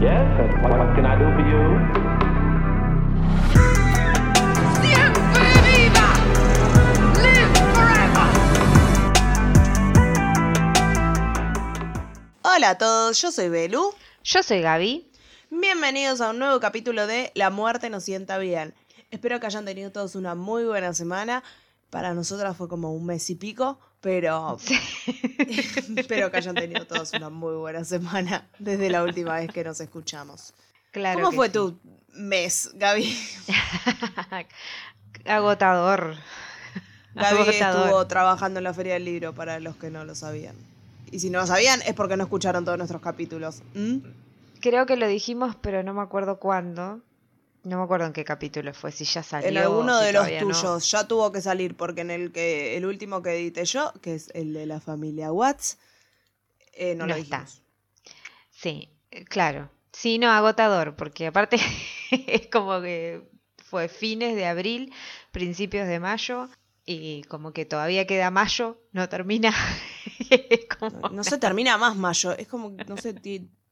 Yes, what, what can I do for you? Siempre viva! Live forever! Hola a todos, yo soy Belu. Yo soy Gaby. Bienvenidos a un nuevo capítulo de La muerte nos sienta bien. Espero que hayan tenido todos una muy buena semana. Para nosotras fue como un mes y pico, pero espero que hayan tenido todos una muy buena semana desde la última vez que nos escuchamos. Claro ¿Cómo que fue sí. tu mes, Gaby? Agotador. Gaby Agotador. estuvo trabajando en la Feria del Libro, para los que no lo sabían. Y si no lo sabían, es porque no escucharon todos nuestros capítulos. ¿Mm? Creo que lo dijimos, pero no me acuerdo cuándo. No me acuerdo en qué capítulo fue, si ya salió. En alguno si de los no. tuyos ya tuvo que salir porque en el que el último que edité yo, que es el de la familia Watts, eh, no, No lo está. Sí, eh, claro. Sí, no, agotador, porque aparte es como que fue fines de abril, principios de mayo, y como que todavía queda mayo, no termina. Como- No, no se termina más mayo, es como, no sé,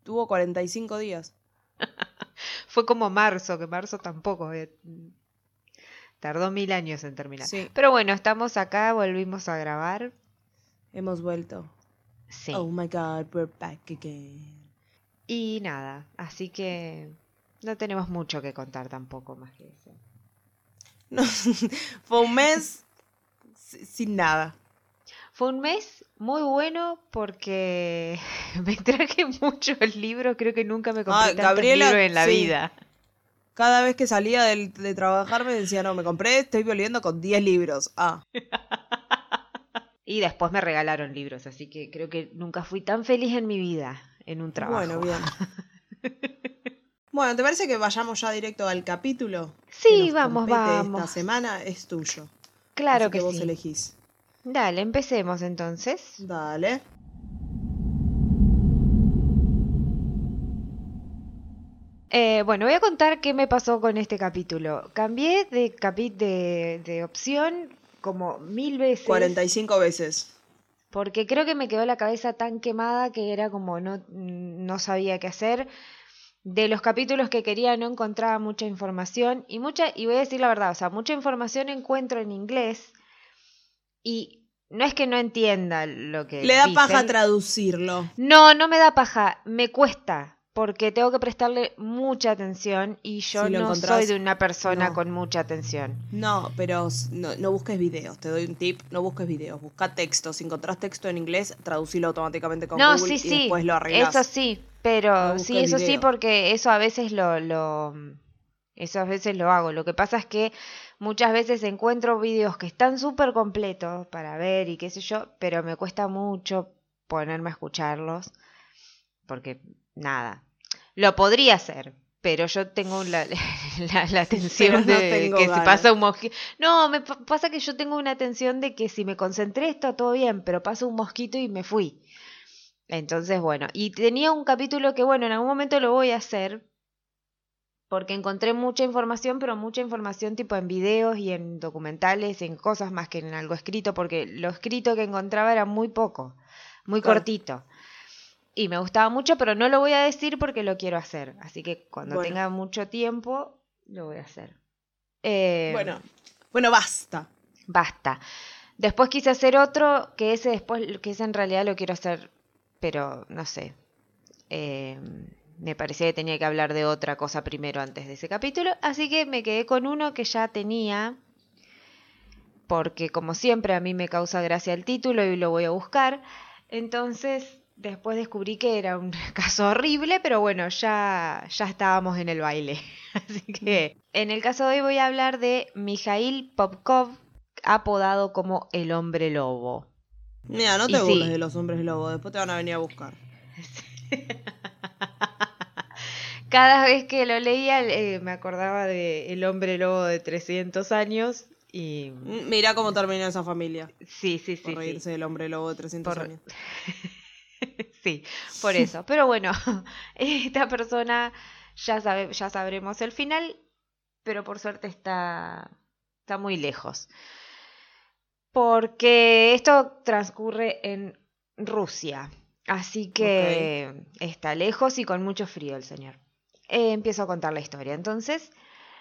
tuvo 45 días. Fue como marzo, que marzo tampoco. eh, Tardó mil años en terminar. Sí. Pero bueno, estamos acá, volvimos a grabar. Hemos vuelto. Sí. Oh my god, we're back again. Y nada, así que no tenemos mucho que contar tampoco más que eso. No, fue un mes si- sin nada. Fue un mes muy bueno porque me traje muchos libros, creo que nunca me compré Ah, tantos Gabriela, libros en la sí. vida. Cada vez que salía del- de, trabajar me decía, no, me compré, estoy volviendo con 10 libros. Ah, Y después me regalaron libros, así que creo que nunca fui tan feliz en mi vida en un trabajo. bueno, bien. Bueno, ¿te parece que vayamos ya directo al capítulo? Sí, que vamos, vamos. Esta semana es tuyo. Claro Así que, vos sí. elegís. Dale, empecemos entonces. Dale. Eh, bueno, voy a contar qué me pasó con este capítulo. Cambié de, capi- de, de opción como mil veces. 45 veces. Porque creo que me quedó la cabeza tan quemada que era como no, no sabía qué hacer. De los capítulos que quería no encontraba mucha información. Y mucha, y voy a decir la verdad, o sea, mucha información encuentro en inglés. Y no es que no entienda lo que Le da dicen. paja traducirlo. No, no me da paja, me cuesta, porque tengo que prestarle mucha atención y yo Si no soy de una persona no. con mucha atención. No, pero no, no busques videos. Te doy un tip. No busques videos. Busca texto. Si encontrás texto en inglés, traducilo automáticamente con No, Google sí, y sí, después lo arreglás. eso sí, pero sí, eso sí, porque eso a veces lo, lo, eso a veces lo hago. Lo que pasa es que muchas veces encuentro videos que están súper completos para ver y qué sé yo, pero me cuesta mucho ponerme a escucharlos, porque nada, lo podría hacer. Pero yo tengo la, la, la tensión Pero no de que si ganas. pasa un mosquito. No, me pa- pasa que yo tengo una tensión de que si me concentré está todo bien, pero pasa un mosquito y me fui. Entonces, bueno, y tenía un capítulo que, bueno, en algún momento lo voy a hacer, porque encontré mucha información, pero mucha información tipo en videos y en documentales, en cosas más que en algo escrito, porque lo escrito que encontraba era muy poco, muy Claro. cortito. Y me gustaba mucho, pero no lo voy a decir porque lo quiero hacer. Así que cuando Bueno. tenga mucho tiempo, lo voy a hacer. Eh, Bueno, bueno, basta. Basta. Después quise hacer otro, que ese después, que ese en realidad lo quiero hacer, pero no sé. Eh, me parecía que tenía que hablar de otra cosa primero antes de ese capítulo, así que me quedé con uno que ya tenía, porque como siempre a mí me causa gracia el título y lo voy a buscar. Entonces, después descubrí que era un caso horrible, pero bueno, ya, ya estábamos en el baile. Así que en el caso de hoy voy a hablar de Mijail Popkov, apodado como el hombre lobo. Mira, no Y te sí. burles de los hombres lobos. Después te van a venir a buscar. Cada vez que lo leía eh, me acordaba de El hombre lobo de 300 años y Mm, Mira cómo terminó esa familia. sí, sí, Por sí, reírse sí. del hombre lobo de 300 Por- años. Sí, por eso. Pero bueno, esta persona ya sabe, ya sabremos el final, pero por suerte está, está muy lejos. Porque esto transcurre en Rusia. Así que está lejos y con mucho frío el señor. Eh, empiezo a contar la historia. Entonces,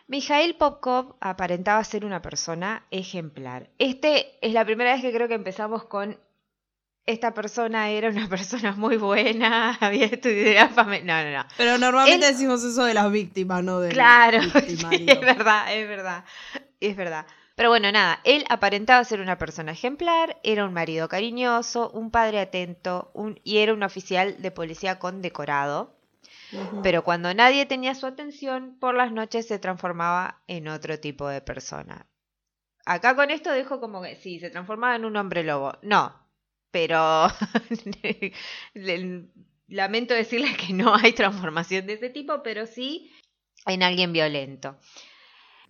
Mijail Popkov aparentaba ser una persona ejemplar. Este es la primera vez que creo que empezamos con esta persona era una persona muy buena, había estudiado No, no, no. Pero normalmente decimos eso de las víctimas, no de Claro, sí, es verdad, es verdad. Es verdad. Pero bueno, nada, él aparentaba ser una persona ejemplar, era un marido cariñoso, un padre atento un, y era un oficial de policía condecorado. Pero cuando nadie tenía su atención, por las noches se transformaba en otro tipo de persona. Acá con esto dejo como que sí, se transformaba en un hombre lobo. No, pero lamento decirles que no hay transformación de ese tipo, pero sí en alguien violento.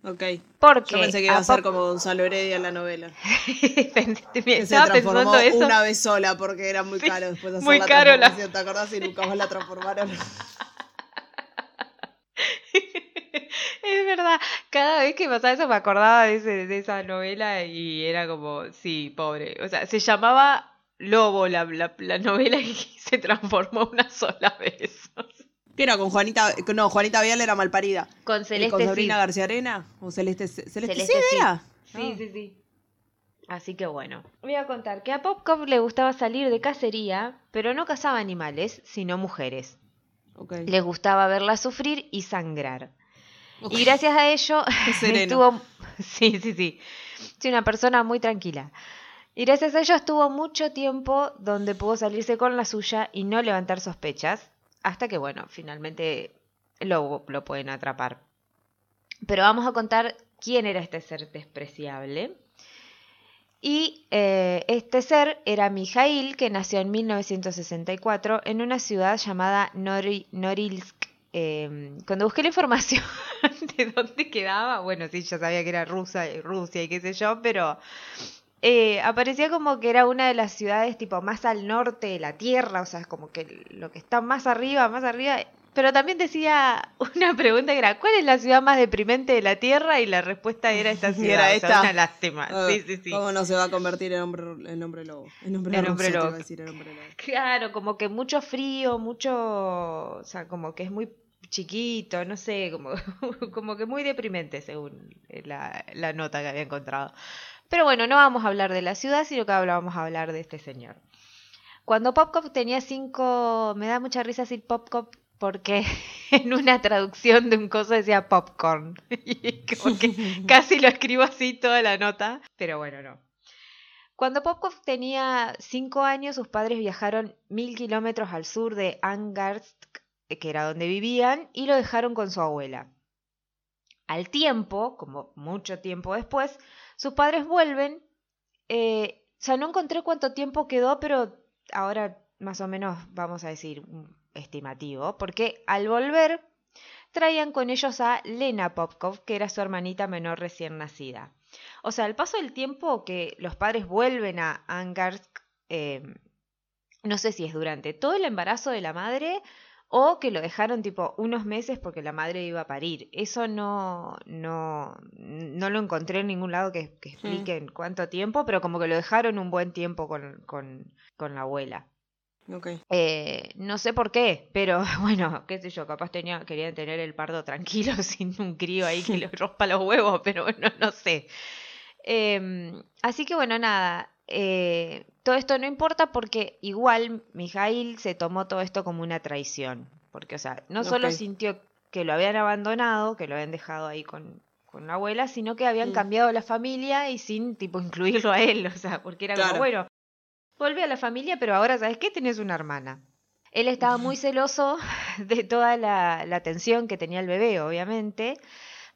Ok. Porque Yo pensé que iba a, ser como Gonzalo Heredia en la novela. que se transformó una vez sola porque era muy caro después de hacer muy la caro la... ¿Te acordás? Y nunca más la transformaron. es verdad, cada vez que pasaba eso me acordaba de, ese, de esa novela y era como, sí, pobre. O sea, se llamaba Lobo la, la, novela y se transformó una sola vez. ¿Qué era con Juanita? No, Juanita Vial era malparida. Con Celeste ¿Con Sabrina García Arena? ¿O Celeste? Celeste, Celeste sí, era. Sí, sí, sí. Así que bueno, voy a contar que a Popcorn le gustaba salir de cacería, pero no cazaba animales, sino mujeres. Okay. Le gustaba verlas sufrir y sangrar. Y gracias a ello estuvo... Sí, sí, sí. Sí, una persona muy tranquila. Y gracias a ello estuvo mucho tiempo donde pudo salirse con la suya y no levantar sospechas, hasta que, bueno, finalmente lo, lo pueden atrapar. Pero vamos a contar quién era este ser despreciable. Y eh, este ser era Mijail, que nació en 1964 en una ciudad llamada Norilsk. Eh, cuando busqué la información de dónde quedaba, bueno, sí, ya sabía que era Rusia, Rusia y qué sé yo, pero eh, aparecía como que era una de las ciudades tipo más al norte de la Tierra, o sea, como que lo que está más arriba, más arriba. Pero también decía una pregunta que era, ¿cuál es la ciudad más deprimente de la Tierra? Y la respuesta era esta ciudad. Era esta. una lástima. Ah, sí, sí, sí. ¿Cómo no se va a convertir en hombre, en hombre lobo? En hombre, En hombre ruso, te lobo. iba a decir, en hombre lobo. Claro, como que mucho frío, mucho, o sea, como que es muy chiquito, no sé, como, como que muy deprimente según la, la nota que había encontrado. Pero bueno, no vamos a hablar de la ciudad, sino que vamos a hablar de este señor. Cuando Popcop tenía cinco, me da mucha risa decir Popcop porque en una traducción de un coso decía popcorn. Y como que casi lo escribo así toda la nota, pero bueno, no. Cuando Popkov tenía cinco años, sus padres viajaron mil kilómetros al sur de Angarsk, que era donde vivían, y lo dejaron con su abuela. Al tiempo, como mucho tiempo después, sus padres vuelven. Eh, o sea, no encontré cuánto tiempo quedó, pero ahora más o menos vamos a decir estimativo, porque al volver traían con ellos a Lena Popkov, que era su hermanita menor recién nacida. O sea, al paso del tiempo que los padres vuelven a Angarsk, eh, no sé si es durante todo el embarazo de la madre o que lo dejaron tipo unos meses porque la madre iba a parir. Eso no, no, no lo encontré en ningún lado que, que explique en cuánto tiempo, pero como que lo dejaron un buen tiempo con, con, con la abuela. Okay. Eh, no sé por qué, pero bueno, qué sé yo, capaz tenía, querían tener el pardo tranquilo sin un crío ahí que le rompa los huevos, pero bueno, no sé. Eh, así que bueno, nada, eh, todo esto no importa porque igual Mijail se tomó todo esto como una traición, porque o sea, no solo sintió que lo habían abandonado, que lo habían dejado ahí con, con la abuela, sino que habían Mm. cambiado la familia y sin tipo incluirlo a él, o sea, porque era como, bueno, volví a la familia, pero ahora, ¿sabes qué? Tenés una hermana. Él estaba muy celoso de toda la, la atención que tenía el bebé, obviamente.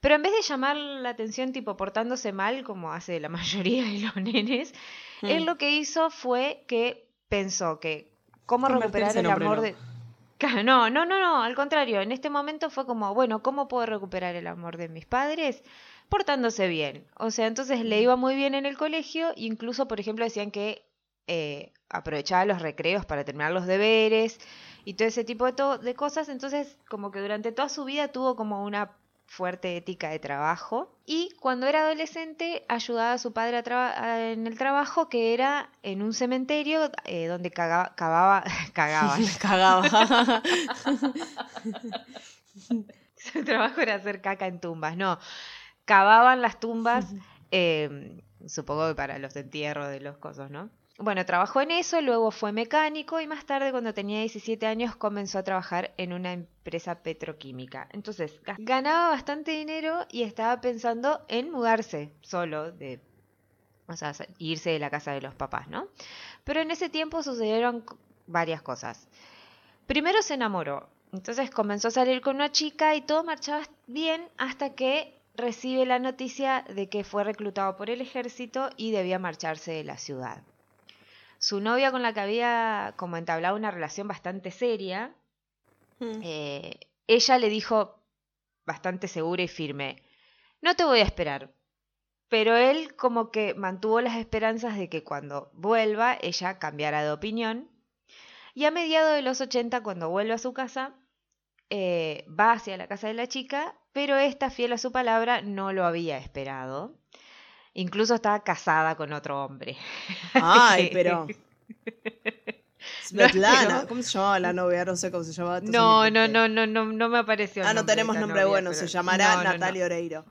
Pero en vez de llamar la atención tipo portándose mal, como hace la mayoría de los nenes, él Mm. lo que hizo fue que pensó que cómo recuperar el amor de... No, no, no, no, al contrario, en este momento fue como, bueno, ¿cómo puedo recuperar el amor de mis padres? Portándose bien. O sea, entonces Mm. le iba muy bien en el colegio, incluso, por ejemplo, decían que eh, aprovechaba los recreos para terminar los deberes y todo ese tipo de cosas. Entonces, como que durante toda su vida tuvo como una fuerte ética de trabajo y cuando era adolescente ayudaba a su padre a en el trabajo que era en un cementerio eh, donde caga- cavaba, cagaban. Cagaba. Su trabajo era hacer caca en tumbas, no. Cavaban las tumbas, eh, supongo que para los entierros de los cosos, ¿no? Bueno, trabajó en eso, luego fue mecánico y más tarde, cuando tenía 17 años, comenzó a trabajar en una empresa petroquímica. Entonces, ga- ganaba bastante dinero y estaba pensando en mudarse solo, de, o sea, irse de la casa de los papás, ¿no? Pero en ese tiempo sucedieron varias cosas. Primero se enamoró, entonces comenzó a salir con una chica y todo marchaba bien hasta que recibe la noticia de que fue reclutado por el ejército y debía marcharse de la ciudad. Su novia con la que había como entablado una relación bastante seria, Mm. eh, ella le dijo bastante segura y firme, no te voy a esperar. Pero él como que mantuvo las esperanzas de que cuando vuelva ella cambiara de opinión. Y a mediados de los 80, cuando vuelve a su casa, eh, va hacia la casa de la chica, pero esta, fiel a su palabra, no lo había esperado. Incluso estaba casada con otro hombre. Ay, pero. Svetlana, ¿cómo se llamaba la novia? No sé cómo se llamaba. No, no, no, no, no, no me apareció. Ah, no tenemos nombre novia, bueno, pero- se llamará No. Natalia Oreiro.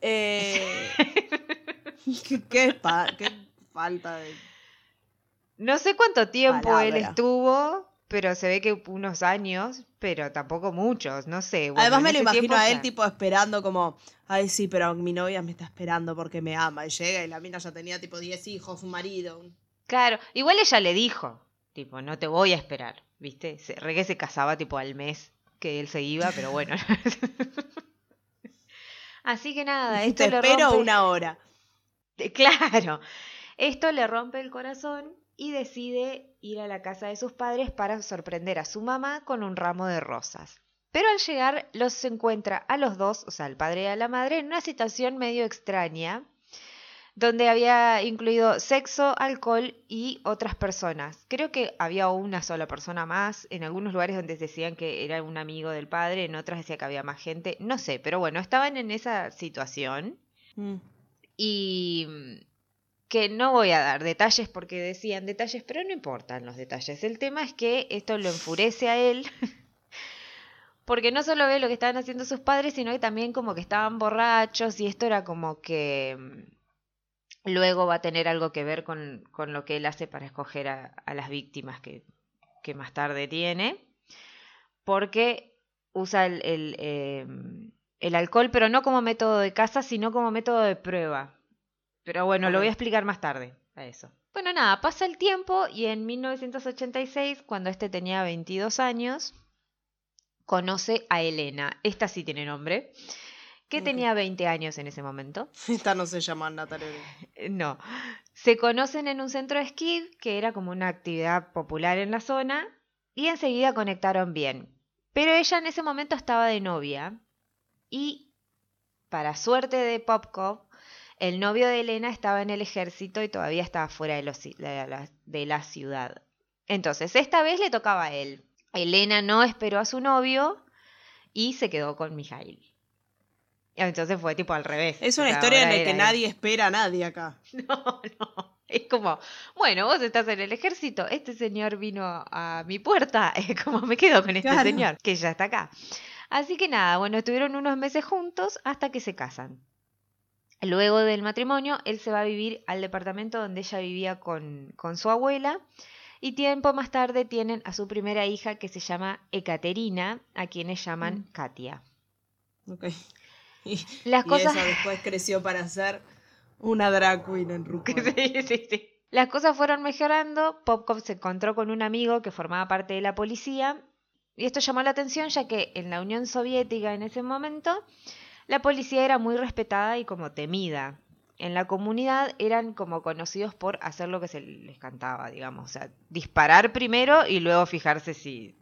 Eh, ¿qué, qué qué falta de. No sé cuánto tiempo él estuvo, pero se ve que unos años, pero tampoco muchos, no sé. bueno, Además me lo imagino tiempo a él tipo esperando como, ay sí, pero mi novia me está esperando porque me ama. Y llega y la mina ya tenía tipo 10 hijos, un marido. un- Claro, igual ella le dijo, tipo, no te voy a esperar, ¿viste? Se, re que se casaba tipo al mes que él se iba, pero bueno. Así que nada, esto Te espero rompe- una hora. Claro, esto le rompe el corazón y decide ir a la casa de sus padres para sorprender a su mamá con un ramo de rosas. Pero al llegar los encuentra a los dos, o sea, al padre y a la madre, en una situación medio extraña, donde había incluido sexo, alcohol y otras personas. Creo que había una sola persona más, en algunos lugares donde decían que era un amigo del padre, en otras decía que había más gente, no sé, pero bueno, estaban en esa situación Mm. y que no voy a dar detalles porque decían detalles, pero no importan los detalles. El tema es que esto lo enfurece a él, porque no solo ve lo que estaban haciendo sus padres, sino que también como que estaban borrachos y esto era como que mm, luego va a tener algo que ver con, con lo que él hace para escoger a, las víctimas que, que más tarde tiene, porque usa el, eh, el alcohol, pero no como método de caza, sino como método de prueba. Pero bueno, lo voy a explicar más tarde a eso. Bueno, nada, pasa el tiempo y en 1986, cuando este tenía 22 años, conoce a Elena. Esta sí tiene nombre. Que Ok. tenía 20 años en ese momento. Esta no se llama Natalia. Eh, No. Se conocen en un centro de esquí, que era como una actividad popular en la zona, y enseguida conectaron bien. Pero ella en ese momento estaba de novia, y para suerte de Popkov, el novio de Elena estaba en el ejército y todavía estaba fuera de, los- de la, ciudad. Entonces, esta vez le tocaba a él. Elena no esperó a su novio y se quedó con Mijail. Entonces fue tipo al revés. Es O una sea, historia en la que él. nadie espera a nadie acá. No, no. Es como, bueno, vos estás en el ejército, este señor vino a mi puerta, es como me quedo con este Claro. señor, que ya está acá. Así que nada, bueno, estuvieron unos meses juntos hasta que se casan. Luego del matrimonio, él se va a vivir al departamento donde ella vivía con, con su abuela. Y tiempo más tarde tienen a su primera hija que se llama Ekaterina, a quienes llaman Mm. Katia. Ok. Y, Las y cosas... esa después creció para ser una drag queen en RuPaul. Sí, sí, sí. Las cosas fueron mejorando. Popkov se encontró con un amigo que formaba parte de la policía. Y esto llamó la atención ya que en la Unión Soviética en ese momento la policía era muy respetada y como temida. En la comunidad eran como conocidos por hacer lo que se les cantaba, digamos. O sea, disparar primero y luego fijarse si,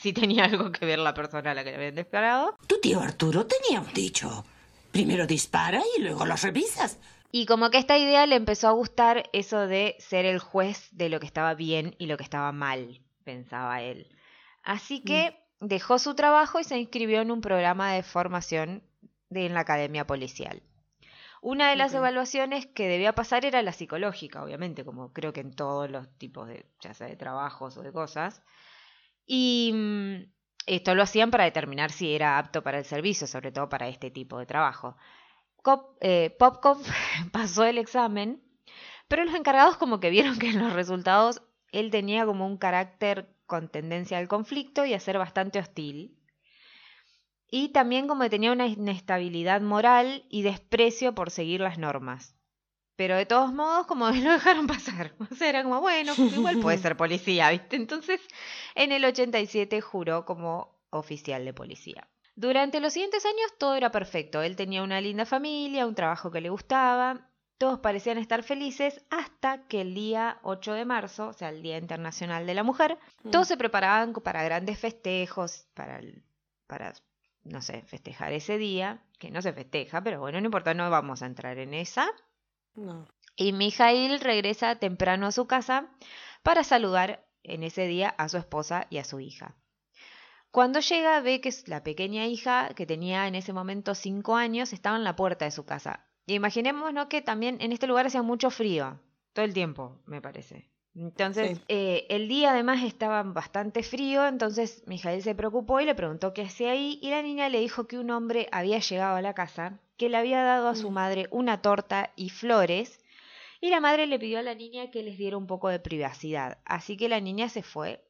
si tenía algo que ver la persona a la que le habían disparado. Tu tío Arturo tenía un dicho. Primero dispara y luego los revisas. Y como que esta idea le empezó a gustar eso de ser el juez de lo que estaba bien y lo que estaba mal, pensaba él. Así que dejó su trabajo y se inscribió en un programa de formación de, en la academia policial. Una de las evaluaciones que debía pasar era la psicológica, obviamente, como creo que en todos los tipos de, ya sea de trabajos o de cosas. Y mm, esto lo hacían para determinar si era apto para el servicio, sobre todo para este tipo de trabajo. Cop- eh, Popkov pasó el examen, pero los encargados como que vieron que en los resultados él tenía como un carácter con tendencia al conflicto y a ser bastante hostil. Y también como que tenía una inestabilidad moral y desprecio por seguir las normas. Pero de todos modos, como lo dejaron pasar. O sea, era como, bueno, igual puede ser policía, ¿viste? Entonces, en el 87 juró como oficial de policía. Durante los siguientes años todo era perfecto. Él tenía una linda familia, un trabajo que le gustaba. Todos parecían estar felices hasta que el día 8 de marzo, o sea, el Día Internacional de la Mujer, todos se preparaban para grandes festejos, para, el- para, no sé, festejar ese día, que no se festeja, pero bueno, no importa, no vamos a entrar en esa. No. Y Mijail regresa temprano a su casa para saludar en ese día a su esposa y a su hija. Cuando llega ve que la pequeña hija, que tenía en ese momento cinco años, estaba en la puerta de su casa. Y imaginémonos que también en este lugar hacía mucho frío, todo el tiempo, me parece. Entonces, Sí. eh, el día además estaba bastante frío, entonces Mijail se preocupó y le preguntó qué hacía ahí, y la niña le dijo que un hombre había llegado a la casa, que le había dado a su madre una torta y flores, y la madre le pidió a la niña que les diera un poco de privacidad. Así que la niña se fue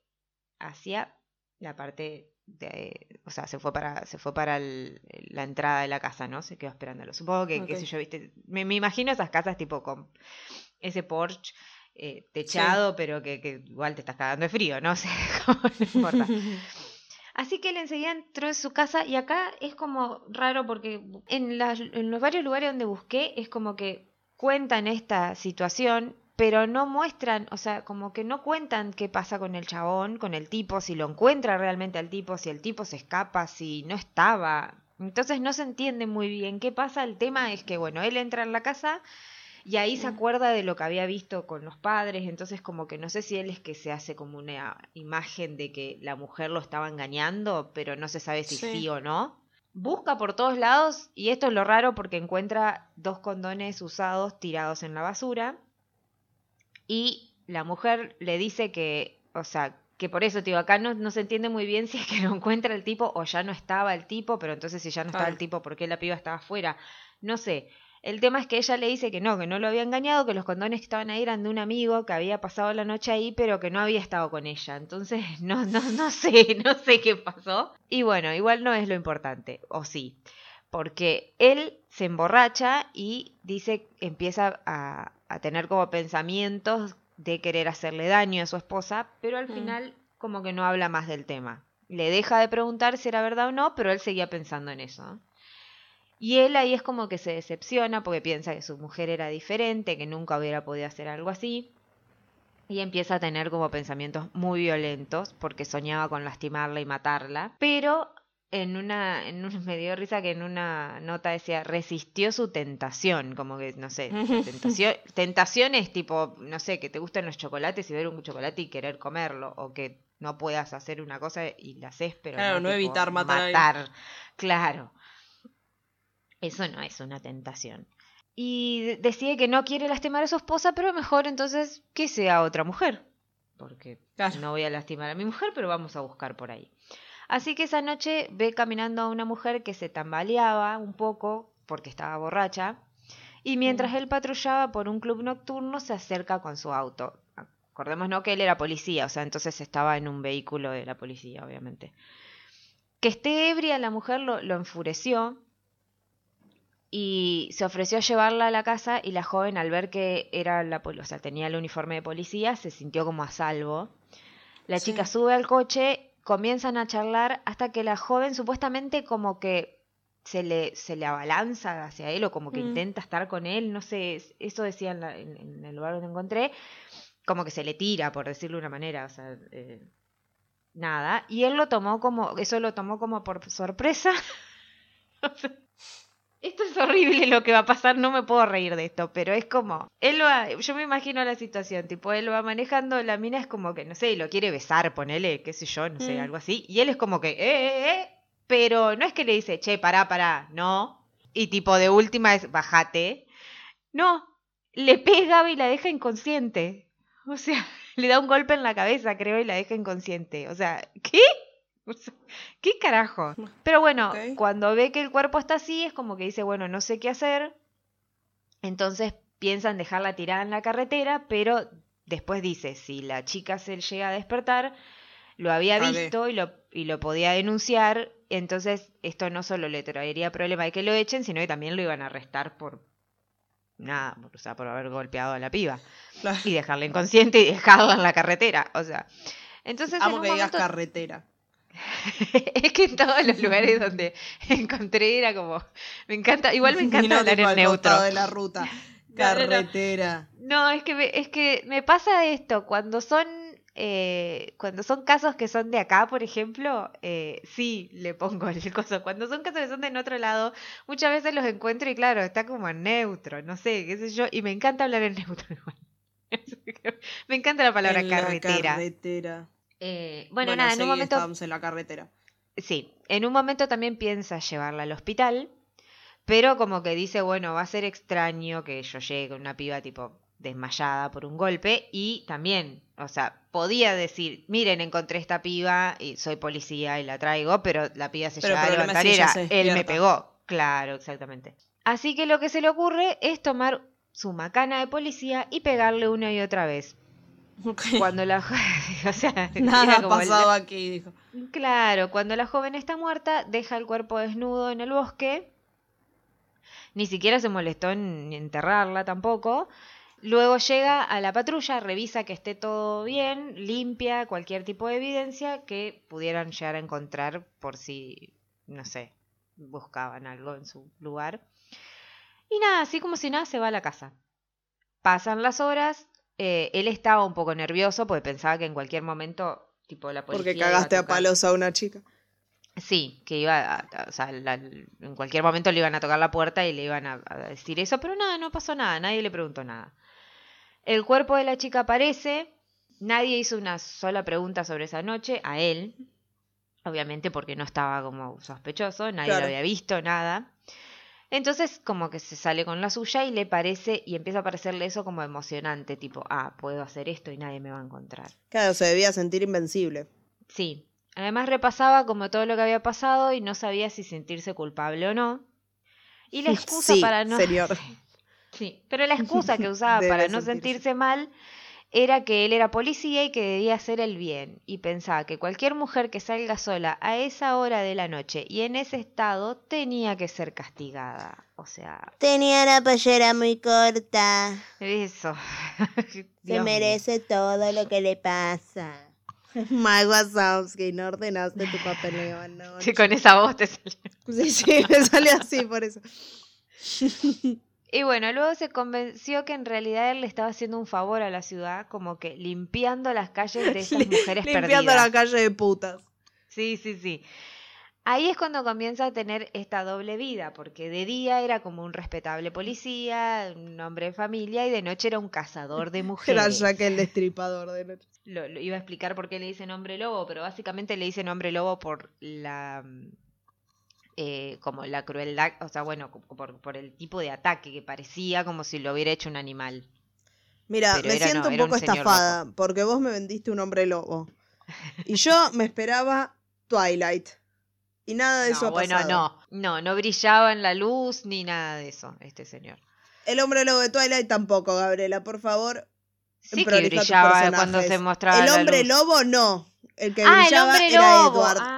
hacia la parte de, o sea, se fue para, se fue para el- la entrada de la casa, ¿no? Se quedó esperándolo. Supongo que, qué Ok. sé yo, viste, me, me imagino esas casas tipo con ese porche eh, techado, pero que, que igual te estás cagando de frío, ¿no? O sea, no importa. Así que él enseguida entró en su casa y acá es como raro porque en, en los varios lugares donde busqué es como que cuentan esta situación, pero no muestran, o sea, como que no cuentan qué pasa con el chabón, con el tipo, si lo encuentra realmente al tipo, si el tipo se escapa, si no estaba. Entonces no se entiende muy bien qué pasa. El tema es que, bueno, él entra en la casa y ahí se acuerda de lo que había visto con los padres, entonces como que no sé si él es que se hace como una imagen de que la mujer lo estaba engañando, pero no se sabe si sí, Sí. o no. Busca por todos lados y esto es lo raro porque encuentra dos condones usados tirados en la basura y la mujer le dice que, o sea, que por eso, tío, acá no, no se entiende muy bien si es que lo encuentra el tipo o ya no estaba el tipo, pero entonces si ya no estaba el tipo, ¿por qué la piba estaba afuera? No sé. El tema es que ella le dice que no, que no lo había engañado, que los condones que estaban ahí eran de un amigo que había pasado la noche ahí, pero que no había estado con ella. Entonces, no, no, no sé, no sé qué pasó. Y bueno, igual no es lo importante, o sí. Porque él se emborracha y dice, empieza a, a tener como pensamientos de querer hacerle daño a su esposa, pero al Mm. final como que no habla más del tema. Le deja de preguntar si era verdad o no, pero él seguía pensando en eso. Y él ahí es como que se decepciona porque piensa que su mujer era diferente, que nunca hubiera podido hacer algo así. Y empieza a tener como pensamientos muy violentos porque soñaba con lastimarla y matarla. Pero en una, en un, me dio risa que en una nota decía resistió su tentación, como que no sé, tentación, tentaciones tipo, no sé, que te gusten los chocolates y ver un chocolate y querer comerlo, o que no puedas hacer una cosa y la haces, pero Claro, no tipo, evitar matar matar. Claro. Eso no es una tentación. Y de- decide que no quiere lastimar a su esposa, pero mejor entonces que sea otra mujer. Porque Claro. no voy a lastimar a mi mujer, pero vamos a buscar por ahí. Así que esa noche ve caminando a una mujer que se tambaleaba un poco porque estaba borracha. Y mientras él patrullaba por un club nocturno, se acerca con su auto. Acordémonos que él era policía, o sea, entonces estaba en un vehículo de la policía, obviamente. Que esté ebria la mujer lo, lo enfureció y se ofreció a llevarla a la casa y la joven al ver que era la o sea, tenía el uniforme de policía, se sintió como a salvo. La Sí. chica sube al coche, comienzan a charlar hasta que la joven supuestamente como que se le, se le abalanza hacia él o como que Mm. intenta estar con él, no sé, es- eso decía en, la- en- en el lugar donde encontré, como que se le tira, por decirlo de una manera, o sea, eh, nada, y él lo tomó como, eso lo tomó como por sorpresa. O sea, esto es horrible lo que va a pasar, no me puedo reír de esto, pero es como, él va, yo me imagino la situación, tipo, él va manejando, la mina es como que, no sé, lo quiere besar, ponele, qué sé yo, no sé, Mm. algo así, y él es como que, eh, eh, eh, pero no es que le dice, che, pará, pará, no, y tipo de última es bajate. No, le pega y la deja inconsciente. O sea, le da un golpe en la cabeza, creo, y la deja inconsciente. O sea, ¿qué? ¿Qué carajo? Pero bueno, cuando ve que el cuerpo está así, es como que dice, bueno, no sé qué hacer. Entonces piensa en dejarla tirada en la carretera, pero después dice, si la chica se llega a despertar, lo había visto y lo, y lo podía denunciar, entonces esto no solo le traería problema de que lo echen, sino que también lo iban a arrestar por nada, o sea, por haber golpeado a la piba y dejarla inconsciente y dejarla en la carretera, o sea. Entonces, en Amo un que digas carretera. es que en todos los lugares donde encontré era como, me encanta, igual me encanta no hablar en neutro. de la ruta. No, no, no. Carretera. No, es que me, es que me pasa esto, cuando son eh, cuando son casos que son de acá, por ejemplo, eh, sí le pongo el coso. Cuando son casos que son de en otro lado, muchas veces los encuentro y claro, está como en neutro, no sé, qué sé yo, y me encanta hablar en neutro me encanta la palabra En la carretera. Eh, bueno, nada, en un momento estábamos en la carretera. Sí, en un momento también piensa llevarla al hospital, pero como que dice, bueno, va a ser extraño que yo llegue con una piba tipo desmayada por un golpe y también, o sea, podía decir, miren, encontré esta piba y soy policía y la traigo, pero la piba se llega a levantar si era, él me pegó. Claro, exactamente. Así que lo que se le ocurre es tomar su macana de policía y pegarle una y otra vez. Cuando la... o sea, Nada ha el- aquí, dijo. Claro, cuando la joven está muerta, deja el cuerpo desnudo en el bosque. Ni siquiera se molestó en enterrarla tampoco. Luego llega a la patrulla, revisa que esté todo bien, limpia cualquier tipo de evidencia que pudieran llegar a encontrar por si, no sé, buscaban algo en su lugar. Y nada, así como si nada, se va a la casa. Pasan las horas, eh, él estaba un poco nervioso porque pensaba que en cualquier momento, tipo, la policía. Porque cagaste a palos a una chica. Sí, que iba a, a- o sea, la- en cualquier momento le iban a tocar la puerta y le iban a, a decir eso, pero nada, no pasó nada, nadie le preguntó nada. El cuerpo de la chica aparece, nadie hizo una sola pregunta sobre esa noche, a él, obviamente porque no estaba como sospechoso, nadie Claro. lo había visto, nada. Entonces como que se sale con la suya y le parece, y empieza a parecerle eso como emocionante, tipo, ah, puedo hacer esto y nadie me va a encontrar. Claro, se debía sentir invencible. Sí. Además repasaba como todo lo que había pasado y no sabía si sentirse culpable o no. Y la excusa Sí, para no... señor. Sí, pero la excusa que usaba para no sentirse. sentirse mal era que él era policía y que debía hacer el bien. Y pensaba que cualquier mujer que salga sola a esa hora de la noche y en ese estado tenía que ser castigada. O sea, Tenía la pollera muy corta. eso. Se mío. merece todo lo que le pasa. Mike Wazowski, no ordenaste tu papeleo anoche. Sí, con esa voz te salió. Sí, sí, me salió así por eso. Y bueno, luego se convenció que en realidad él le estaba haciendo un favor a la ciudad, como que limpiando las calles de esas mujeres Limpiando perdidas. la calle de putas. Sí, sí, sí. Ahí es cuando comienza a tener esta doble vida, porque de día era como un respetable policía, un hombre de familia, y de noche era un cazador de Era mujeres. Jack el destripador de noche. Lo, lo iba a explicar por qué le dicen hombre lobo, pero básicamente le dicen hombre lobo por la eh, como la crueldad, o sea, bueno, por, por el tipo de ataque que parecía como si lo hubiera hecho un animal. Mira, Pero me era siento un poco estafada porque vos me vendiste un hombre lobo. Y yo me esperaba Twilight. Y nada de No, eso ha bueno, pasado. no, no, no brillaba en la luz ni nada de eso, este señor. El hombre lobo de Twilight tampoco, Gabriela, por favor. Sí que brillaba cuando se mostraba El la hombre luz. lobo no. El que Ah, el brillaba hombre era lobo. Edward. Ah,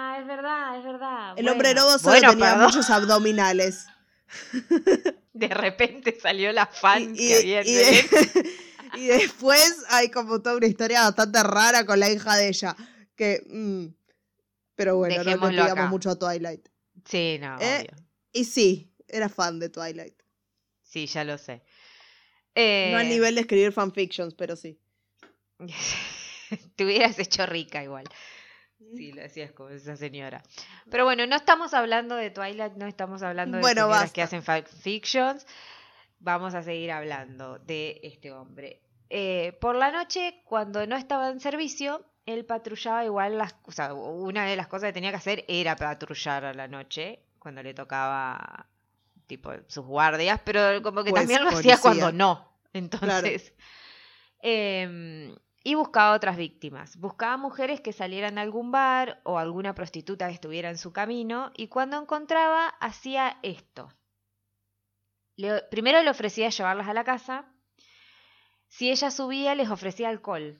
verdad. el hombre Bueno. lobo solo Bueno, tenía perdón. muchos abdominales. De repente salió la fan Y, que había y- y él. de- y después hay como toda una historia bastante rara con la hija de ella. Que. mm, pero bueno, no le Dejémoslo pidamos acá. mucho a Twilight. Sí, no, Eh, obvio. Y sí, era fan de Twilight. Sí, ya lo sé. Eh, No a nivel de escribir fanfictions, pero sí. Te hubieras hecho rica igual. Sí, lo hacías como esa señora. Pero bueno, no estamos hablando de Twilight, no estamos hablando de Bueno, señoras basta. que hacen fanfictions. Vamos a seguir hablando de este hombre. Eh, por la noche, cuando no estaba en servicio, él patrullaba igual las... O sea, una de las cosas que tenía que hacer era patrullar a la noche, cuando le tocaba tipo sus guardias, pero como que Pues, también lo policía. hacía cuando no. Entonces, em, y buscaba otras víctimas. Buscaba mujeres que salieran a algún bar o alguna prostituta que estuviera en su camino y cuando encontraba hacía esto. Le- primero le ofrecía llevarlas a la casa. Si ella subía, les ofrecía alcohol.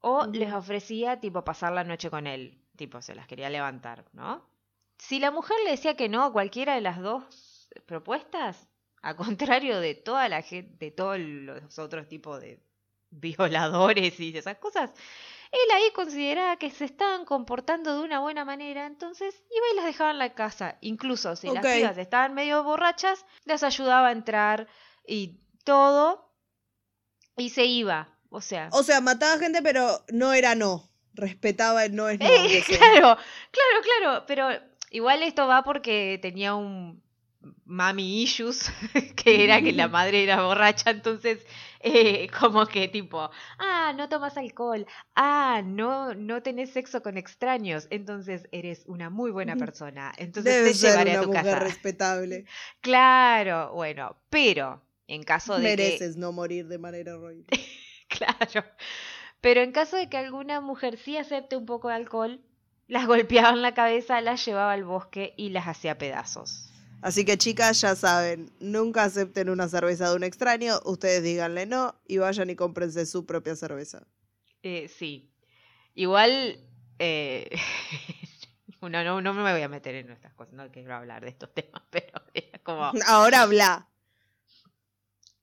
O les ofrecía, tipo, pasar la noche con él. Tipo, se las quería levantar, ¿no? Si la mujer le decía que no a cualquiera de las dos propuestas, a contrario de toda la gente, de todos los otros tipos de violadores y esas cosas, él ahí consideraba que se estaban comportando de una buena manera, entonces iba y las dejaba en la casa. Incluso si las pibas estaban medio borrachas, las ayudaba a entrar y todo, y se iba. O sea, O sea, mataba gente, pero no era no. Respetaba el no es no. Eh, claro, claro, claro, pero igual esto va porque tenía un mami issues, que era que la madre era borracha, entonces eh, como que tipo, ah, no tomas alcohol, ah, no, no tenés sexo con extraños, entonces eres una muy buena persona, entonces Debe te ser llevaré una a tu mujer casa. respetable. Claro, bueno, pero en caso de que... Mereces no morir de manera horrible. Claro. Pero en caso de que alguna mujer sí acepte un poco de alcohol, las golpeaba en la cabeza, las llevaba al bosque y las hacía pedazos. Así que chicas, ya saben, nunca acepten una cerveza de un extraño, ustedes díganle no y vayan y cómprense su propia cerveza. Eh, sí. Igual, eh, no, no me voy a meter en estas cosas, no quiero hablar de estos temas, pero es como... Ahora habla.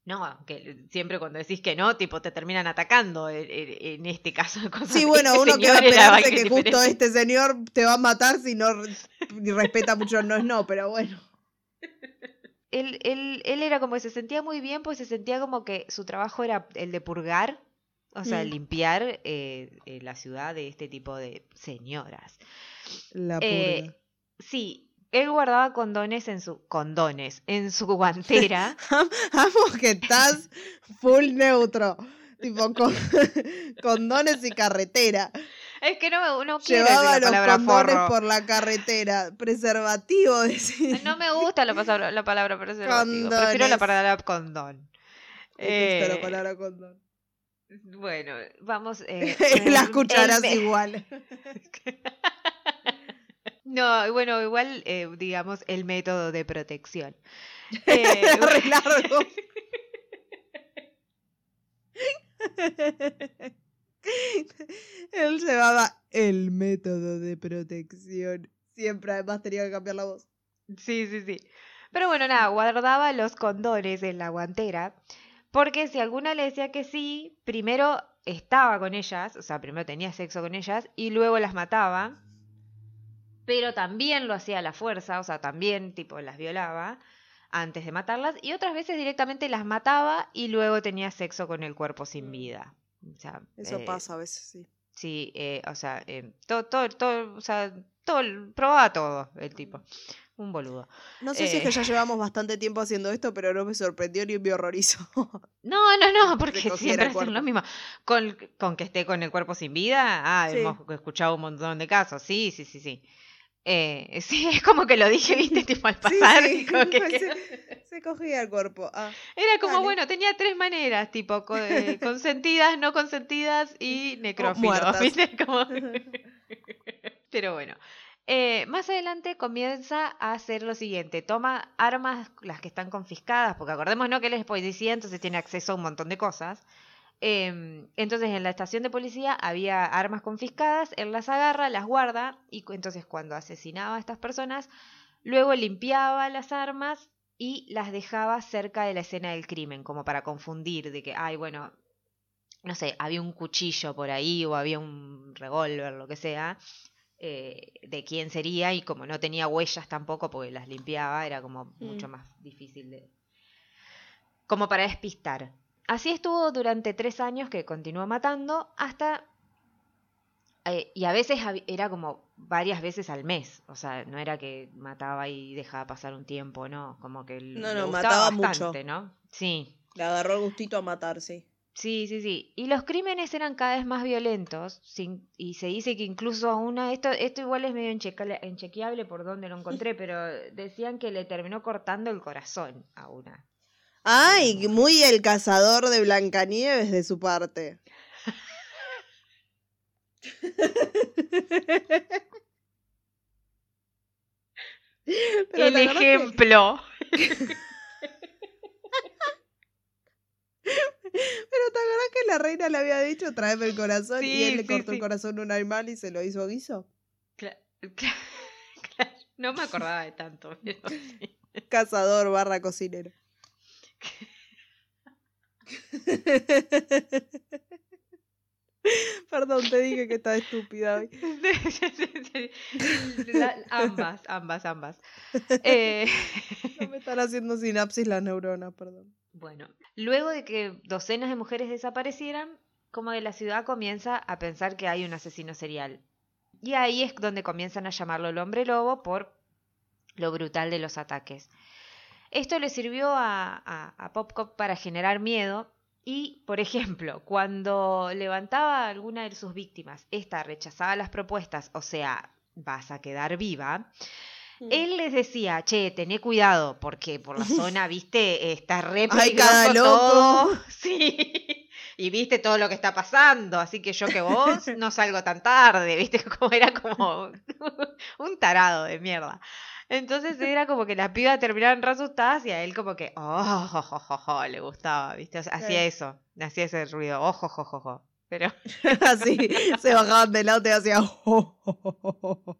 No, que siempre cuando decís que no, tipo, te terminan atacando en, en- este caso. Sí, bueno, uno que va a esperarse que justo este señor te va a matar si no respeta mucho el no es no, pero bueno. Él, él, él era como que se sentía muy bien, pues se sentía como que su trabajo era el de purgar, o sea, Mm. limpiar eh, eh, la ciudad de este tipo de señoras. La Eh, purga. sí, él guardaba condones en su condones en su guantera. Amo que estás full neutro. Tipo, con, condones y carretera. Es que no, me- no quiero Llevaba la los condones forro. por la carretera. Preservativo, decir. No me gusta la palabra, la palabra preservativo. Prefiero la palabra condón. Detesto la Eh, palabra condón. Bueno, vamos. eh, Las cucharas el- igual. No, bueno, igual, eh, digamos, el método de protección. Eh, largo. Él llevaba el método de protección. Siempre además tenía que cambiar la voz. sí, sí, sí. Pero bueno, nada, guardaba los condones en la guantera, porque si alguna le decía que sí, primero estaba con ellas, o sea, primero tenía sexo con ellas y luego las mataba, pero también lo hacía a la fuerza, o sea, también tipo las violaba antes de matarlas y otras veces directamente las mataba y luego tenía sexo con el cuerpo sin vida. O sea, Eso eh, pasa a veces, sí. Sí, eh, o sea, eh, todo, todo, todo, o sea, todo, probaba todo el tipo. Un boludo. No sé si es que ya llevamos bastante tiempo haciendo esto, pero no me sorprendió ni me horrorizó. No, no, no, porque siempre hacen lo mismo. Con, con que esté con el cuerpo sin vida, ah, Sí. hemos escuchado un montón de casos. Sí, sí, sí, sí. Eh, sí, es como que lo dije, viste, tipo al pasar. sí, y como que se- cogía el cuerpo. Ah, Era como, Dale. bueno, tenía tres maneras, tipo co- eh, consentidas, no consentidas y necrófilo. muertas. ¿viste? Como- Pero bueno. Eh, más adelante comienza a hacer lo siguiente, toma armas, las que están confiscadas, porque acordémonos que él es policía, entonces tiene acceso a un montón de cosas. Eh, entonces en la estación de policía había armas confiscadas, él las agarra, las guarda y entonces cuando asesinaba a estas personas, luego limpiaba las armas y las dejaba cerca de la escena del crimen, como para confundir de que, ay, bueno, no sé, había un cuchillo por ahí o había un revólver, lo que sea, eh, de quién sería y como no tenía huellas tampoco porque las limpiaba, era como mucho más difícil de... como para despistar. Así estuvo durante tres años que continuó matando hasta... eh, y a veces era como varias veces al mes, o sea, no era que mataba y dejaba pasar un tiempo, no, como que No, le no, mataba mucho. bastante, ¿no? Sí, le agarró el gustito a matar, sí. Sí, sí, sí. Y los crímenes eran cada vez más violentos. sin- y se dice que incluso a una. Esto, esto igual es medio inchequeable por donde lo encontré, pero decían que le terminó cortando el corazón a una. Ay, muy el cazador de Blancanieves de su parte. Pero el ¿te acordás que- ejemplo. Pero te acordás que la reina le había dicho tráeme el corazón y Sí, él le cortó sí. el corazón a un animal y se lo hizo guiso? Claro, No me acordaba de tanto. pero. Cazador barra cocinero. Perdón, te dije que está estúpida hoy. La- ambas, ambas, ambas. Eh, No me están haciendo sinapsis las neuronas, perdón. Bueno, luego de que docenas de mujeres desaparecieran, como que la ciudad comienza a pensar que hay un asesino serial. Y ahí es donde comienzan a llamarlo el hombre lobo por lo brutal de los ataques. Esto le sirvió a, a, a Popcop para generar miedo y, por ejemplo, cuando levantaba a alguna de sus víctimas, esta rechazaba las propuestas, o sea, vas a quedar viva, él les decía, che, tené cuidado, porque por la zona, viste, está re Ay, cada peligroso loco. todo. Sí. Y viste todo lo que está pasando, así que yo que vos no salgo tan tarde, viste, como era como un tarado de mierda. Entonces era como que las pibas terminaban re asustadas y a él como que, oh, jo, jo, jo, le gustaba, viste, O sea, hacía Sí. eso, hacía ese ruido, ojo, jo, jo, jo. Pero Así, se bajaban del auto y hacían "Oh, oh, oh, oh, oh",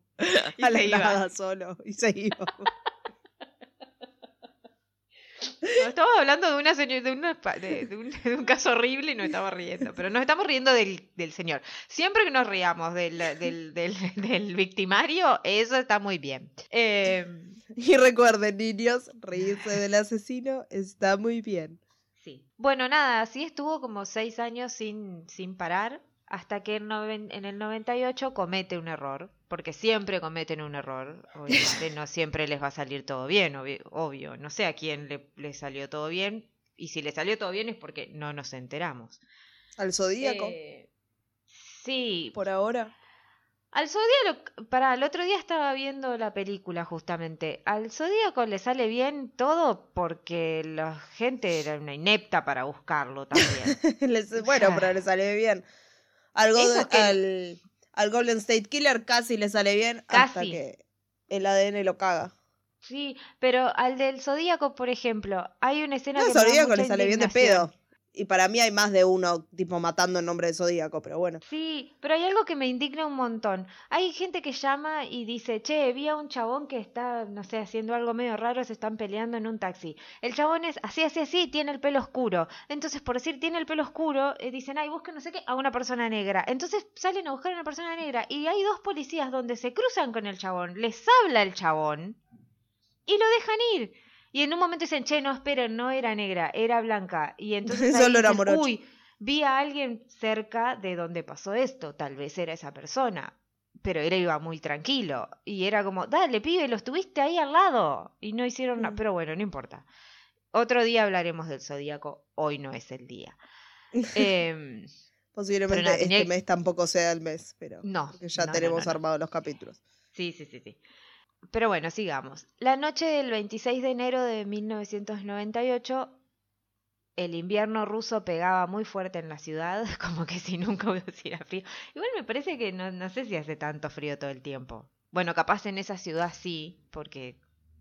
a la iba. solo y se iba. No, estamos hablando de una señor, de, una de, de un, de un caso horrible y nos estamos riendo. Pero nos estamos riendo del, del señor. Siempre que nos riamos del, del, del, del victimario, eso está muy bien. Eh, Y recuerden, niños, reírse del asesino está muy bien. sí. Bueno, nada, así estuvo como seis años sin, sin parar. Hasta que en, noven- en el 98 comete un error. Porque siempre cometen un error. Obviamente no siempre les va a salir todo bien, obvi- obvio. No sé a quién le, le salió todo bien. Y si le salió todo bien es porque no nos enteramos. Al zodíaco, Eh, sí, por ahora. al Zodíaco, para el otro día estaba viendo la película justamente. Al Zodíaco le sale bien todo porque la gente era una inepta para buscarlo también. Les- bueno, pero le sale bien. Al, Eso Golden, que- al, al Golden State Killer casi le sale bien hasta que el ADN lo caga. Sí, pero al del Zodíaco, por ejemplo, hay una escena No, que al Zodíaco le sale bien de pedo. Y para mí hay más de uno, tipo, matando en nombre de Zodíaco, pero bueno. Sí, pero hay algo que me indigna un montón. Hay gente que llama y dice, che, vi a un chabón que está, no sé, haciendo algo medio raro, se están peleando en un taxi. El chabón es así, así, así, tiene el pelo oscuro. Entonces, por decir tiene el pelo oscuro, eh, dicen, ay, busquen no sé qué, a una persona negra. Entonces salen a buscar a una persona negra y hay dos policías donde se cruzan con el chabón, les habla el chabón y lo dejan ir. Y en un momento dicen, che, no, esperen, no era negra, era blanca. Y entonces Solo era dicen, uy, vi a alguien cerca de donde pasó esto, tal vez era esa persona. Pero él iba muy tranquilo. Y era como, dale, pibe, lo estuviste ahí al lado. Y no hicieron nada. Mm. Pero bueno, no importa. Otro día hablaremos del zodíaco. Hoy no es el día. Em, Posiblemente nada, tenía- este mes tampoco sea el mes, pero No, ya no, tenemos no, no. armados los capítulos. Sí, sí, sí, sí. Pero bueno, sigamos. La noche del 26 de enero de 1998, el invierno ruso pegaba muy fuerte en la ciudad, como que si nunca hubiera frío. Igual me parece que no, no sé si hace tanto frío todo el tiempo. Bueno, capaz en esa ciudad sí, porque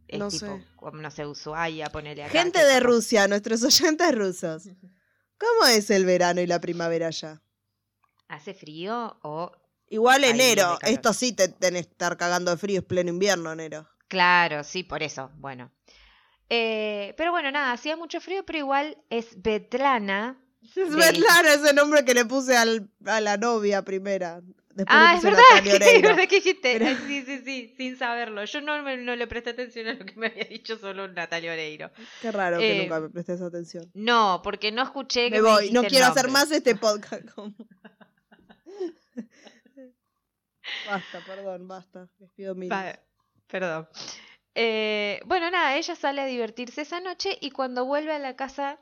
es No tipo, sé. como, no sé, Ushuaia, ponele acá. Gente de Rusia, nuestros oyentes rusos. ¿Cómo es el verano y la primavera allá? ¿Hace frío o...? Igual enero, esto sí te tenés que estar cagando de frío, es pleno invierno enero. Claro, sí, por eso, bueno. Eh, pero bueno, nada, hacía mucho frío, pero igual es Betlana. Es verdad ese nombre que le puse al- a la novia primera. Después Ah, es verdad, es verdad que dijiste. Pero- Sí, sí, sí, sin saberlo. Yo no, me- no le presté atención a lo que me había dicho solo Natalia Oreiro. Qué raro que Eh, nunca me prestes atención. No, porque no escuché que Me voy, dijiste no quiero hacer más este podcast. basta, perdón, basta. Les pido mil. Perdón. Eh, bueno, nada, ella sale a divertirse esa noche y cuando vuelve a la casa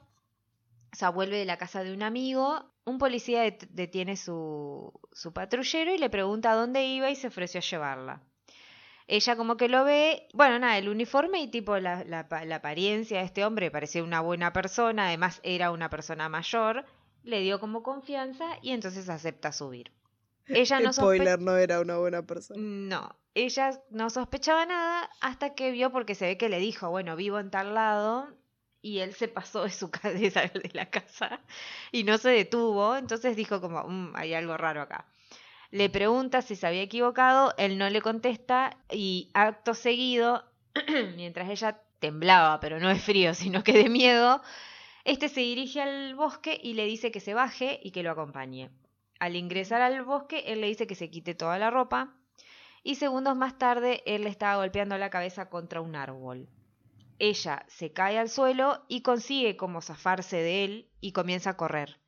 o sea, vuelve de la casa de un amigo, un policía det- detiene su, su patrullero y le pregunta a dónde iba y se ofreció a llevarla. Ella como que lo ve, bueno, nada, el uniforme y tipo la, la apariencia de este hombre parecía una buena persona, además era una persona mayor, le dio como confianza y entonces acepta subir. Ella no Spoiler, no era una buena persona. no, ella no sospechaba nada hasta que vio porque se ve que le dijo, bueno, vivo en tal lado y él se pasó de su cabeza de la casa y no se detuvo, entonces dijo como, "Mm, hay algo raro acá. Le pregunta si se había equivocado, él no le contesta y acto seguido, mientras ella temblaba, pero no de frío, sino que de miedo, este se dirige al bosque y le dice que se baje y que lo acompañe. Al ingresar al bosque, él le dice que se quite toda la ropa y segundos más tarde él le estaba golpeando la cabeza contra un árbol. Ella se cae al suelo y consigue como zafarse de él y comienza a correr.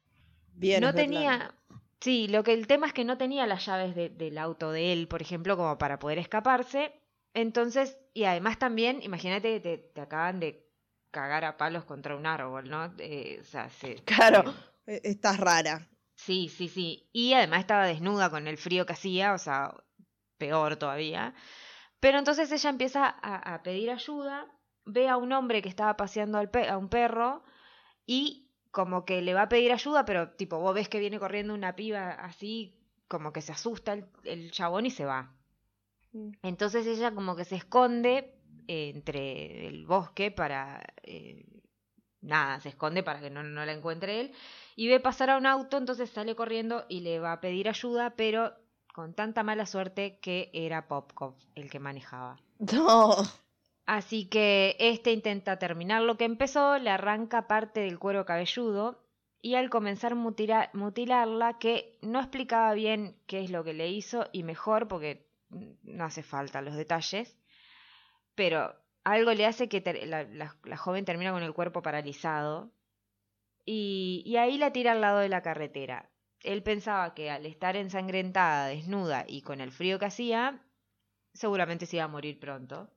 Bien, no tenía... Sí, lo que el tema es que no tenía las llaves de- del auto de él, por ejemplo, como para poder escaparse. Entonces, y además también, imagínate que te, te acaban de cagar a palos contra un árbol, ¿no? Eh, o sea, se- Claro, eh, estás rara. Sí, sí, sí. Y además estaba desnuda con el frío que hacía, o sea, peor todavía. Pero entonces ella empieza a, a pedir ayuda, ve a un hombre que estaba paseando al a un perro y como que le va a pedir ayuda, pero tipo, vos ves que viene corriendo una piba así, como que se asusta el, el chabón y se va. Mm. Entonces ella como que se esconde eh, entre el bosque para... eh, nada, se esconde para que no, no la encuentre él. Y ve pasar a un auto, entonces sale corriendo y le va a pedir ayuda, pero con tanta mala suerte que era Popkov el que manejaba. No. Así que este intenta terminar lo que empezó, le arranca parte del cuero cabelludo y al comenzar a mutila- mutilarla, que no explicaba bien qué es lo que le hizo y mejor porque no hace falta los detalles, pero algo le hace que la- la joven termina con el cuerpo paralizado y, y ahí la tira al lado de la carretera. Él pensaba que al estar ensangrentada, desnuda y con el frío que hacía, seguramente se iba a morir pronto.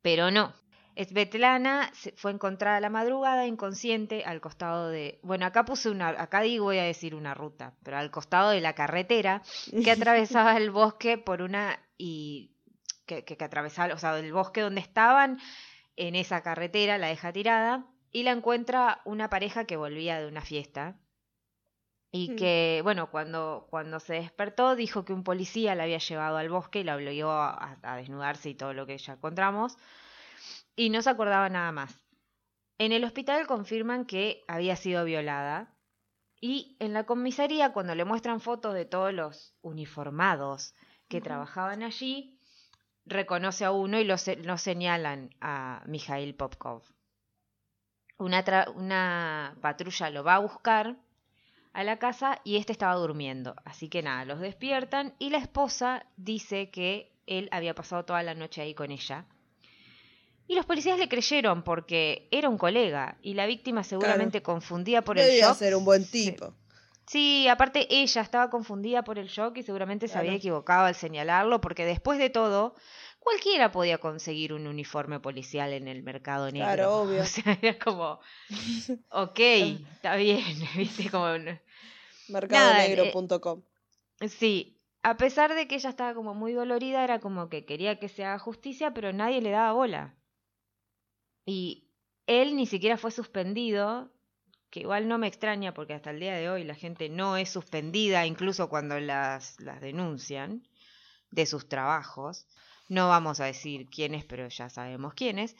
Pero no. Svetlana fue encontrada a la madrugada inconsciente al costado de... Bueno, acá puse una... Acá digo voy a decir una ruta, pero al costado de la carretera que atravesaba el bosque por una... y que, que, que atravesaba, o sea, el bosque donde estaban, en esa carretera, la deja tirada y la encuentra una pareja que volvía de una fiesta. Y Mm. que, bueno, cuando, cuando se despertó, dijo que un policía la había llevado al bosque y la obligó a, a desnudarse y todo lo que ya encontramos. Y no se acordaba nada más. En el hospital confirman que había sido violada. Y en la comisaría, cuando le muestran fotos de todos los uniformados que trabajaban allí, reconoce a uno y lo, se- lo señalan a Mikhail Popkov. Una, patrulla lo va a buscar a la casa y este estaba durmiendo. Así que nada, los despiertan y la esposa dice que él había pasado toda la noche ahí con ella. Y los policías le creyeron porque era un colega y la víctima seguramente confundida por el shock. ser un buen tipo. Sí, aparte ella estaba confundida por el shock y seguramente se Claro. había equivocado al señalarlo porque después de todo, cualquiera podía conseguir un uniforme policial en el mercado negro. Claro, obvio. O sea, era como, ok, está bien, viste, como... Mercadonegro.com. Sí, a pesar de que ella estaba como muy dolorida, era como que quería que se haga justicia, pero nadie le daba bola. Y él ni siquiera fue suspendido, que igual no me extraña porque hasta el día de hoy la gente no es suspendida, incluso cuando las, las denuncian de sus trabajos. No vamos a decir quiénes, pero ya sabemos quiénes.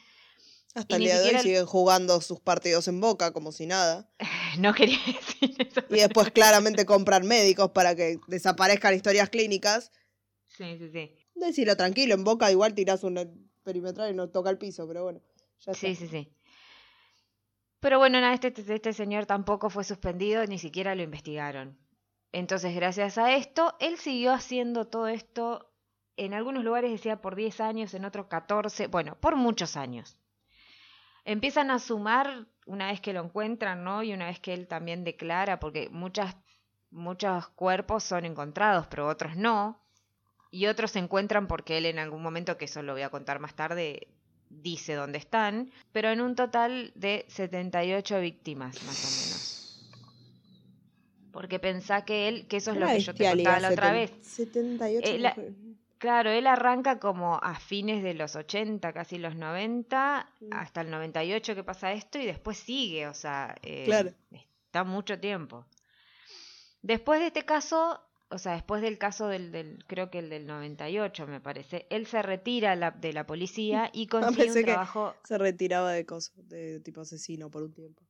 Hasta Y el día de hoy siguen jugando sus partidos en boca como si nada. No quería decir eso. Y después claramente compran médicos para que desaparezcan historias clínicas. Sí, sí, sí. Decilo tranquilo, en boca igual tirás una perimetral y no toca el piso, pero bueno. Ya Sí, está. sí, sí. Pero bueno, nada, este, este señor tampoco fue suspendido, ni siquiera lo investigaron. Entonces, gracias a esto, él siguió haciendo todo esto, en algunos lugares decía por 10 años, en otros 14, bueno, por muchos años. Empiezan a sumar una vez que lo encuentran, ¿no? Y una vez que él también declara, porque muchas, muchos cuerpos son encontrados, pero otros no. Y otros se encuentran porque él en algún momento, que eso lo voy a contar más tarde, dice dónde están, pero en un total de 78 víctimas, más o menos. Porque pensá que él, que eso es lo que yo te contaba la otra vez. 78 Eh, la-. Claro, él arranca como a fines de los 80, casi los 90, Mm. hasta el 98 que pasa esto y después sigue, o sea, eh, Claro. está mucho tiempo. Después de este caso, o sea, después del caso del, del creo que el del 98 me parece, él se retira la- de la policía y consigue pensé un que- trabajo... Se retiraba de cosas, de tipo asesino por un tiempo.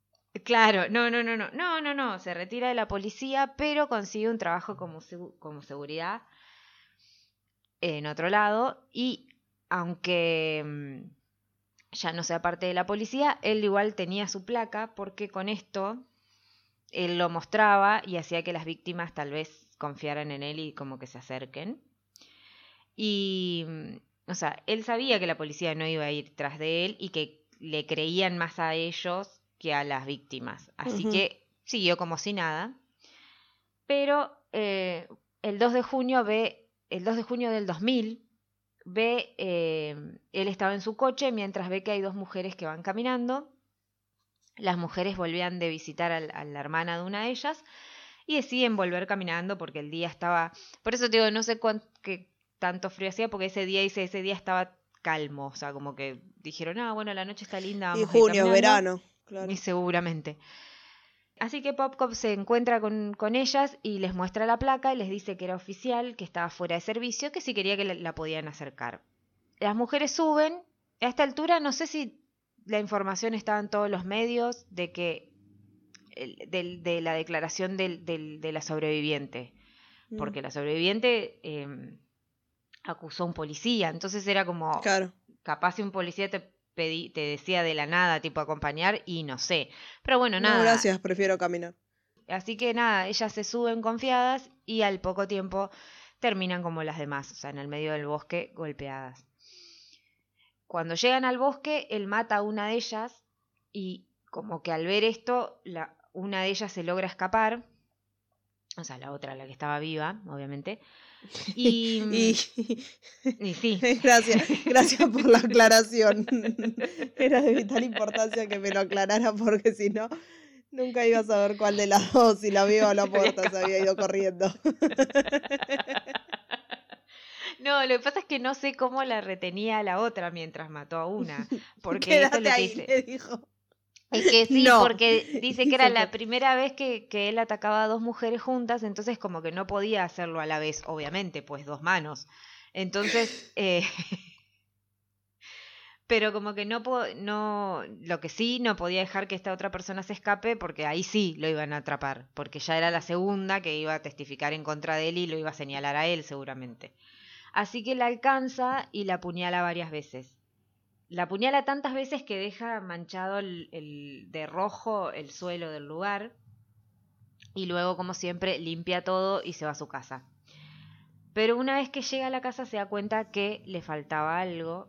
Claro, no, no, no, no, no, no, no, se retira de la policía, pero consigue un trabajo como, como seguridad en otro lado y aunque mm, ya no sea parte de la policía, él igual tenía su placa porque con esto él lo mostraba y hacía que las víctimas tal vez confiaran en él y como que se acerquen. Y, mm, o sea, él sabía que la policía no iba a ir tras de él y que le creían más a ellos que a las víctimas. Así que siguió como si nada. Pero eh, el 2 de junio ve, el 2 de junio del 2000, ve, eh, él estaba en su coche mientras ve que hay dos mujeres que van caminando. Las mujeres volvían de visitar a la hermana de una de ellas y deciden volver caminando porque el día estaba, por eso te digo, no sé qué tanto frío hacía porque ese día, dice, ese día estaba calmo, o sea, como que dijeron, ah, bueno, la noche está linda. Y vamos a ir junio, caminando". verano. Claro. Y seguramente. Así que Popcop se encuentra con, con ellas y les muestra la placa y les dice que era oficial, que estaba fuera de servicio, que si quería que la, la podían acercar. Las mujeres suben. A esta altura no sé si la información estaba en todos los medios de que del- de la declaración del- del- de la sobreviviente, Mm. porque la sobreviviente eh, acusó a un policía, entonces era como Claro. capaz si un policía te pedí, te decía de la nada, tipo acompañar, y no sé. Pero bueno, No, nada. gracias, prefiero caminar. Así que nada, ellas se suben confiadas y al poco tiempo terminan como las demás, o sea, en el medio del bosque golpeadas. Cuando llegan al bosque, él mata a una de ellas y como que al ver esto, la, una de ellas se logra escapar, o sea, la otra, la que estaba viva, obviamente. Y, Y, y sí, gracias, gracias por la aclaración. Era de vital importancia que me lo aclarara porque si no, nunca iba a saber cuál de las dos, si la viva o la puerta, se había ido corriendo. No, lo que pasa es que no sé cómo la retenía a la otra mientras mató a una. Porque Quédate ahí, dice. le dijo. Es que sí, No. porque dice que era la primera vez que, que él atacaba a dos mujeres juntas, entonces como que no podía hacerlo a la vez, obviamente, pues dos manos. Entonces, eh, pero como que no, no, lo que sí, no podía dejar que esta otra persona se escape, porque ahí sí lo iban a atrapar, porque ya era la segunda que iba a testificar en contra de él y lo iba a señalar a él seguramente. Así que la alcanza y la apuñala varias veces. La apuñala tantas veces que deja manchado el, el- de rojo el suelo del lugar. Y luego, como siempre, limpia todo y se va a su casa. Pero una vez que llega a la casa se da cuenta que le faltaba algo.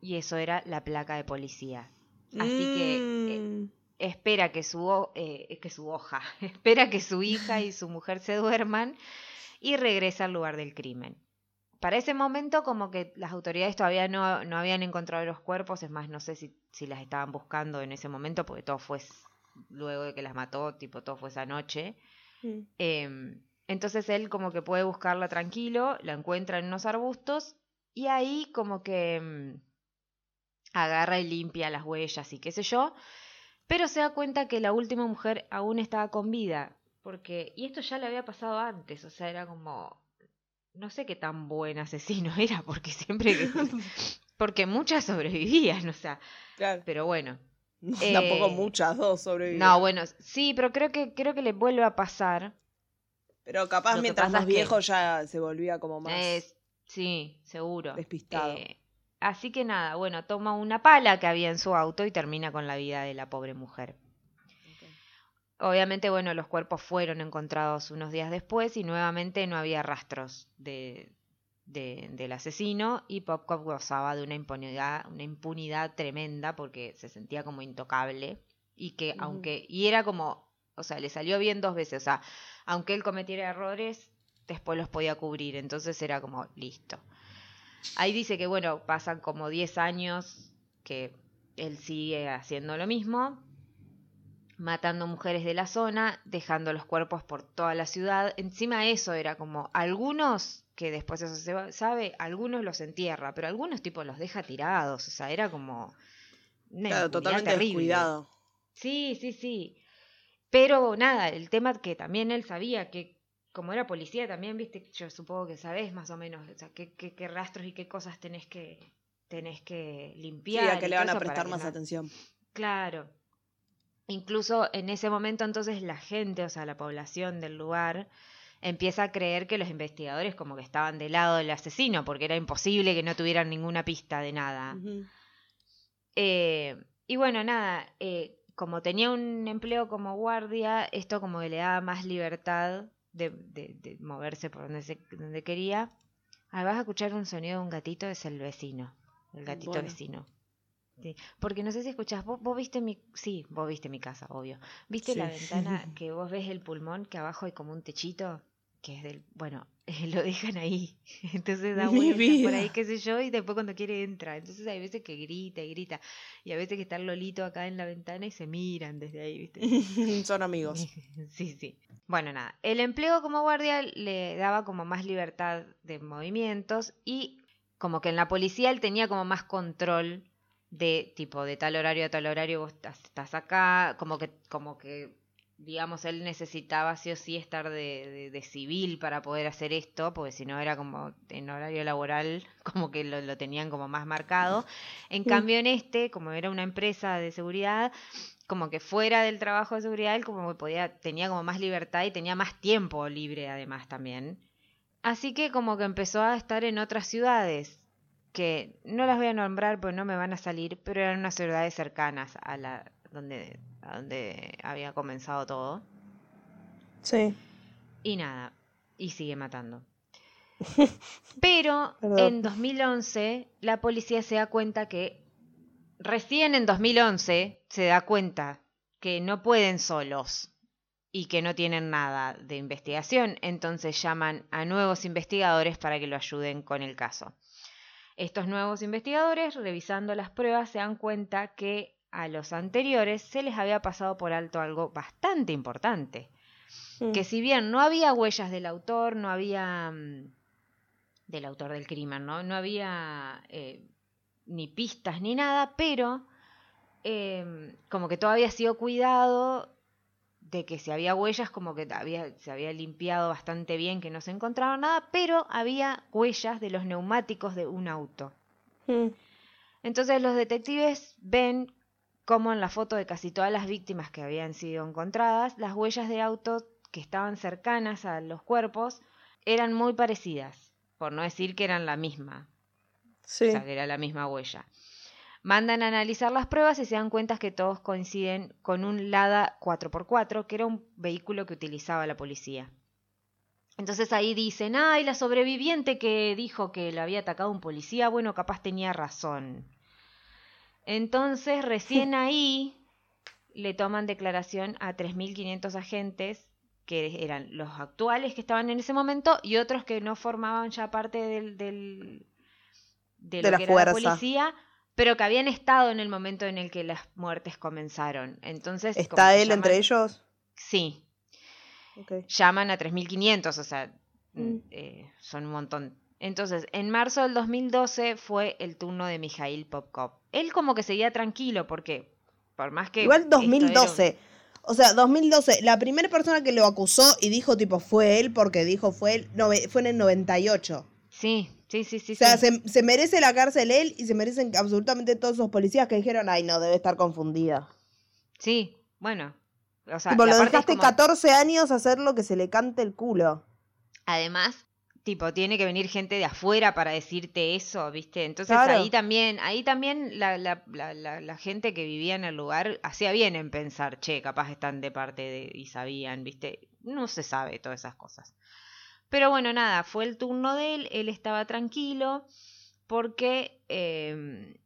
Y eso era la placa de policía. Así que eh, Mm, espera que su, eh, que su hoja, espera que su hija y su mujer se duerman y regresa al lugar del crimen. Para ese momento como que las autoridades todavía no, no habían encontrado los cuerpos, es más, no sé si, si las estaban buscando en ese momento, porque todo fue luego de que las mató, tipo todo fue esa noche. mm. Em, entonces él como que puede buscarla tranquilo, la encuentra en unos arbustos y ahí como que em, agarra y limpia las huellas y qué sé yo, pero se da cuenta que la última mujer aún estaba con vida, porque y esto ya le había pasado antes, o sea, era como no sé qué tan buen asesino era, porque siempre que porque muchas sobrevivían, o sea, Claro. pero bueno. Tampoco Eh, muchas, dos sobrevivieron. No, bueno, sí, pero creo que creo que le vuelve a pasar. Pero capaz Lo mientras más que- viejo ya se volvía como más. Es- sí, seguro. despistado. Eh, así que nada, bueno, toma una pala que había en su auto y termina con la vida de la pobre mujer. Obviamente, bueno, los cuerpos fueron encontrados unos días después y nuevamente no había rastros de, de- del asesino y Popcop gozaba de una impunidad, una impunidad tremenda porque se sentía como intocable y que aunque, y era como, o sea, le salió bien dos veces, o sea, aunque él cometiera errores, después los podía cubrir, entonces era como listo. Ahí dice que, bueno, pasan como 10 años que él sigue haciendo lo mismo, matando mujeres de la zona, dejando los cuerpos por toda la ciudad. Encima eso era como algunos, que después eso se sabe, algunos los entierra, pero algunos tipo los deja tirados, o sea, era como... Claro, totalmente terrible. descuidado. Sí, sí, sí. Pero nada, el tema que también él sabía que como era policía también, viste, yo supongo que sabés más o menos, o sea, qué, qué, qué rastros y qué cosas tenés que tenés que Sí, limpiar. a que le van a prestar más atención. Claro. Incluso en ese momento entonces la gente, o sea, la población del lugar, empieza a creer que los investigadores como que estaban del lado del asesino, porque era imposible que no tuvieran ninguna pista de nada. Eh, y bueno, nada, eh, como tenía un empleo como guardia, esto como que le daba más libertad de, de- de moverse por donde, se, donde quería. Ah, vas a escuchar un sonido de un gatito, es el vecino, el gatito Bueno. vecino. Sí, Porque no sé si escuchás, vos, vos viste mi, sí, vos viste mi casa, obvio. ¿Viste la ventana que vos ves el pulmón, que abajo hay como un techito? Que es del, bueno, lo dejan ahí. Entonces da vueltas por ahí, qué sé yo, y después cuando quiere entra. Entonces hay veces que grita y grita. Y a veces que está el Lolito acá en la ventana y se miran desde ahí, ¿viste? Son amigos. Sí, sí. Bueno, nada. El empleo como guardia le daba como más libertad de movimientos y como que en la policía él tenía como más control de tipo de tal horario a tal horario vos estás, acá, como que, como que digamos él necesitaba sí o sí estar de, de- de civil para poder hacer esto, porque si no era como en horario laboral, como que lo, lo tenían como más marcado. En cambio en este, como era una empresa de seguridad, como que fuera del trabajo de seguridad, él como que podía, tenía como más libertad y tenía más tiempo libre además también. Así que como que empezó a estar en otras ciudades, que no las voy a nombrar porque no me van a salir, pero eran unas ciudades cercanas a la donde, a donde había comenzado todo. Sí. Y nada, y sigue matando. Pero Perdón. en 2011 la policía se da cuenta que recién en 2011 se da cuenta que no pueden solos y que no tienen nada de investigación, entonces llaman a nuevos investigadores para que lo ayuden con el caso. Estos nuevos investigadores, revisando las pruebas, se dan cuenta que a los anteriores se les había pasado por alto algo bastante importante que si bien no había huellas del autor, no había mm, del autor del crimen, no, no había eh, ni pistas ni nada, pero eh, como que todo había sido cuidado de que si había huellas, como que había, se había limpiado bastante bien, que no se encontraba nada, pero había huellas de los neumáticos de un auto. Mm. Entonces los detectives ven como en la foto de casi todas las víctimas que habían sido encontradas, las huellas de auto que estaban cercanas a los cuerpos eran muy parecidas, por no decir que eran la misma, Sí. o sea, que era la misma huella. Mandan a analizar las pruebas y se dan cuenta que todos coinciden con un Lada 4x4, que era un vehículo que utilizaba la policía. Entonces ahí dicen, ay, la sobreviviente que dijo que le había atacado un policía, bueno, capaz tenía razón. Entonces recién ahí le toman declaración a 3.500 agentes que eran los actuales que estaban en ese momento y otros que no formaban ya parte del, del- de, De lo la que era la fuerza. policía, pero que habían estado en el momento en el que las muertes comenzaron. Entonces, ¿Está él entre ellos? Sí, llaman a 3.500, o sea, Mm. eh, son un montón. Entonces, en marzo del 2012 fue el turno de Mijail Popkov. Él como que seguía tranquilo porque, por más que... Igual esto era un- 2012. O sea, 2012. La primera persona que lo acusó y dijo, tipo, fue él, porque dijo fue él, nove- fue en el 98. Sí, sí, sí, sí. o sea, sí. se, se merece la cárcel él y se merecen absolutamente todos esos policías que dijeron, ay, no, debe estar confundida. Sí, bueno. O sea, tipo, lo dejaste como- 14 años hacer lo que se le cante el culo. Además, tipo, tiene que venir gente de afuera para decirte eso, ¿viste? Entonces Claro. ahí también, ahí también la, la, la, la, la gente que vivía en el lugar hacía bien en pensar, che, capaz están de parte de y sabían, ¿viste? No se sabe todas esas cosas. Pero bueno, nada, fue el turno de él, él estaba tranquilo porque eh,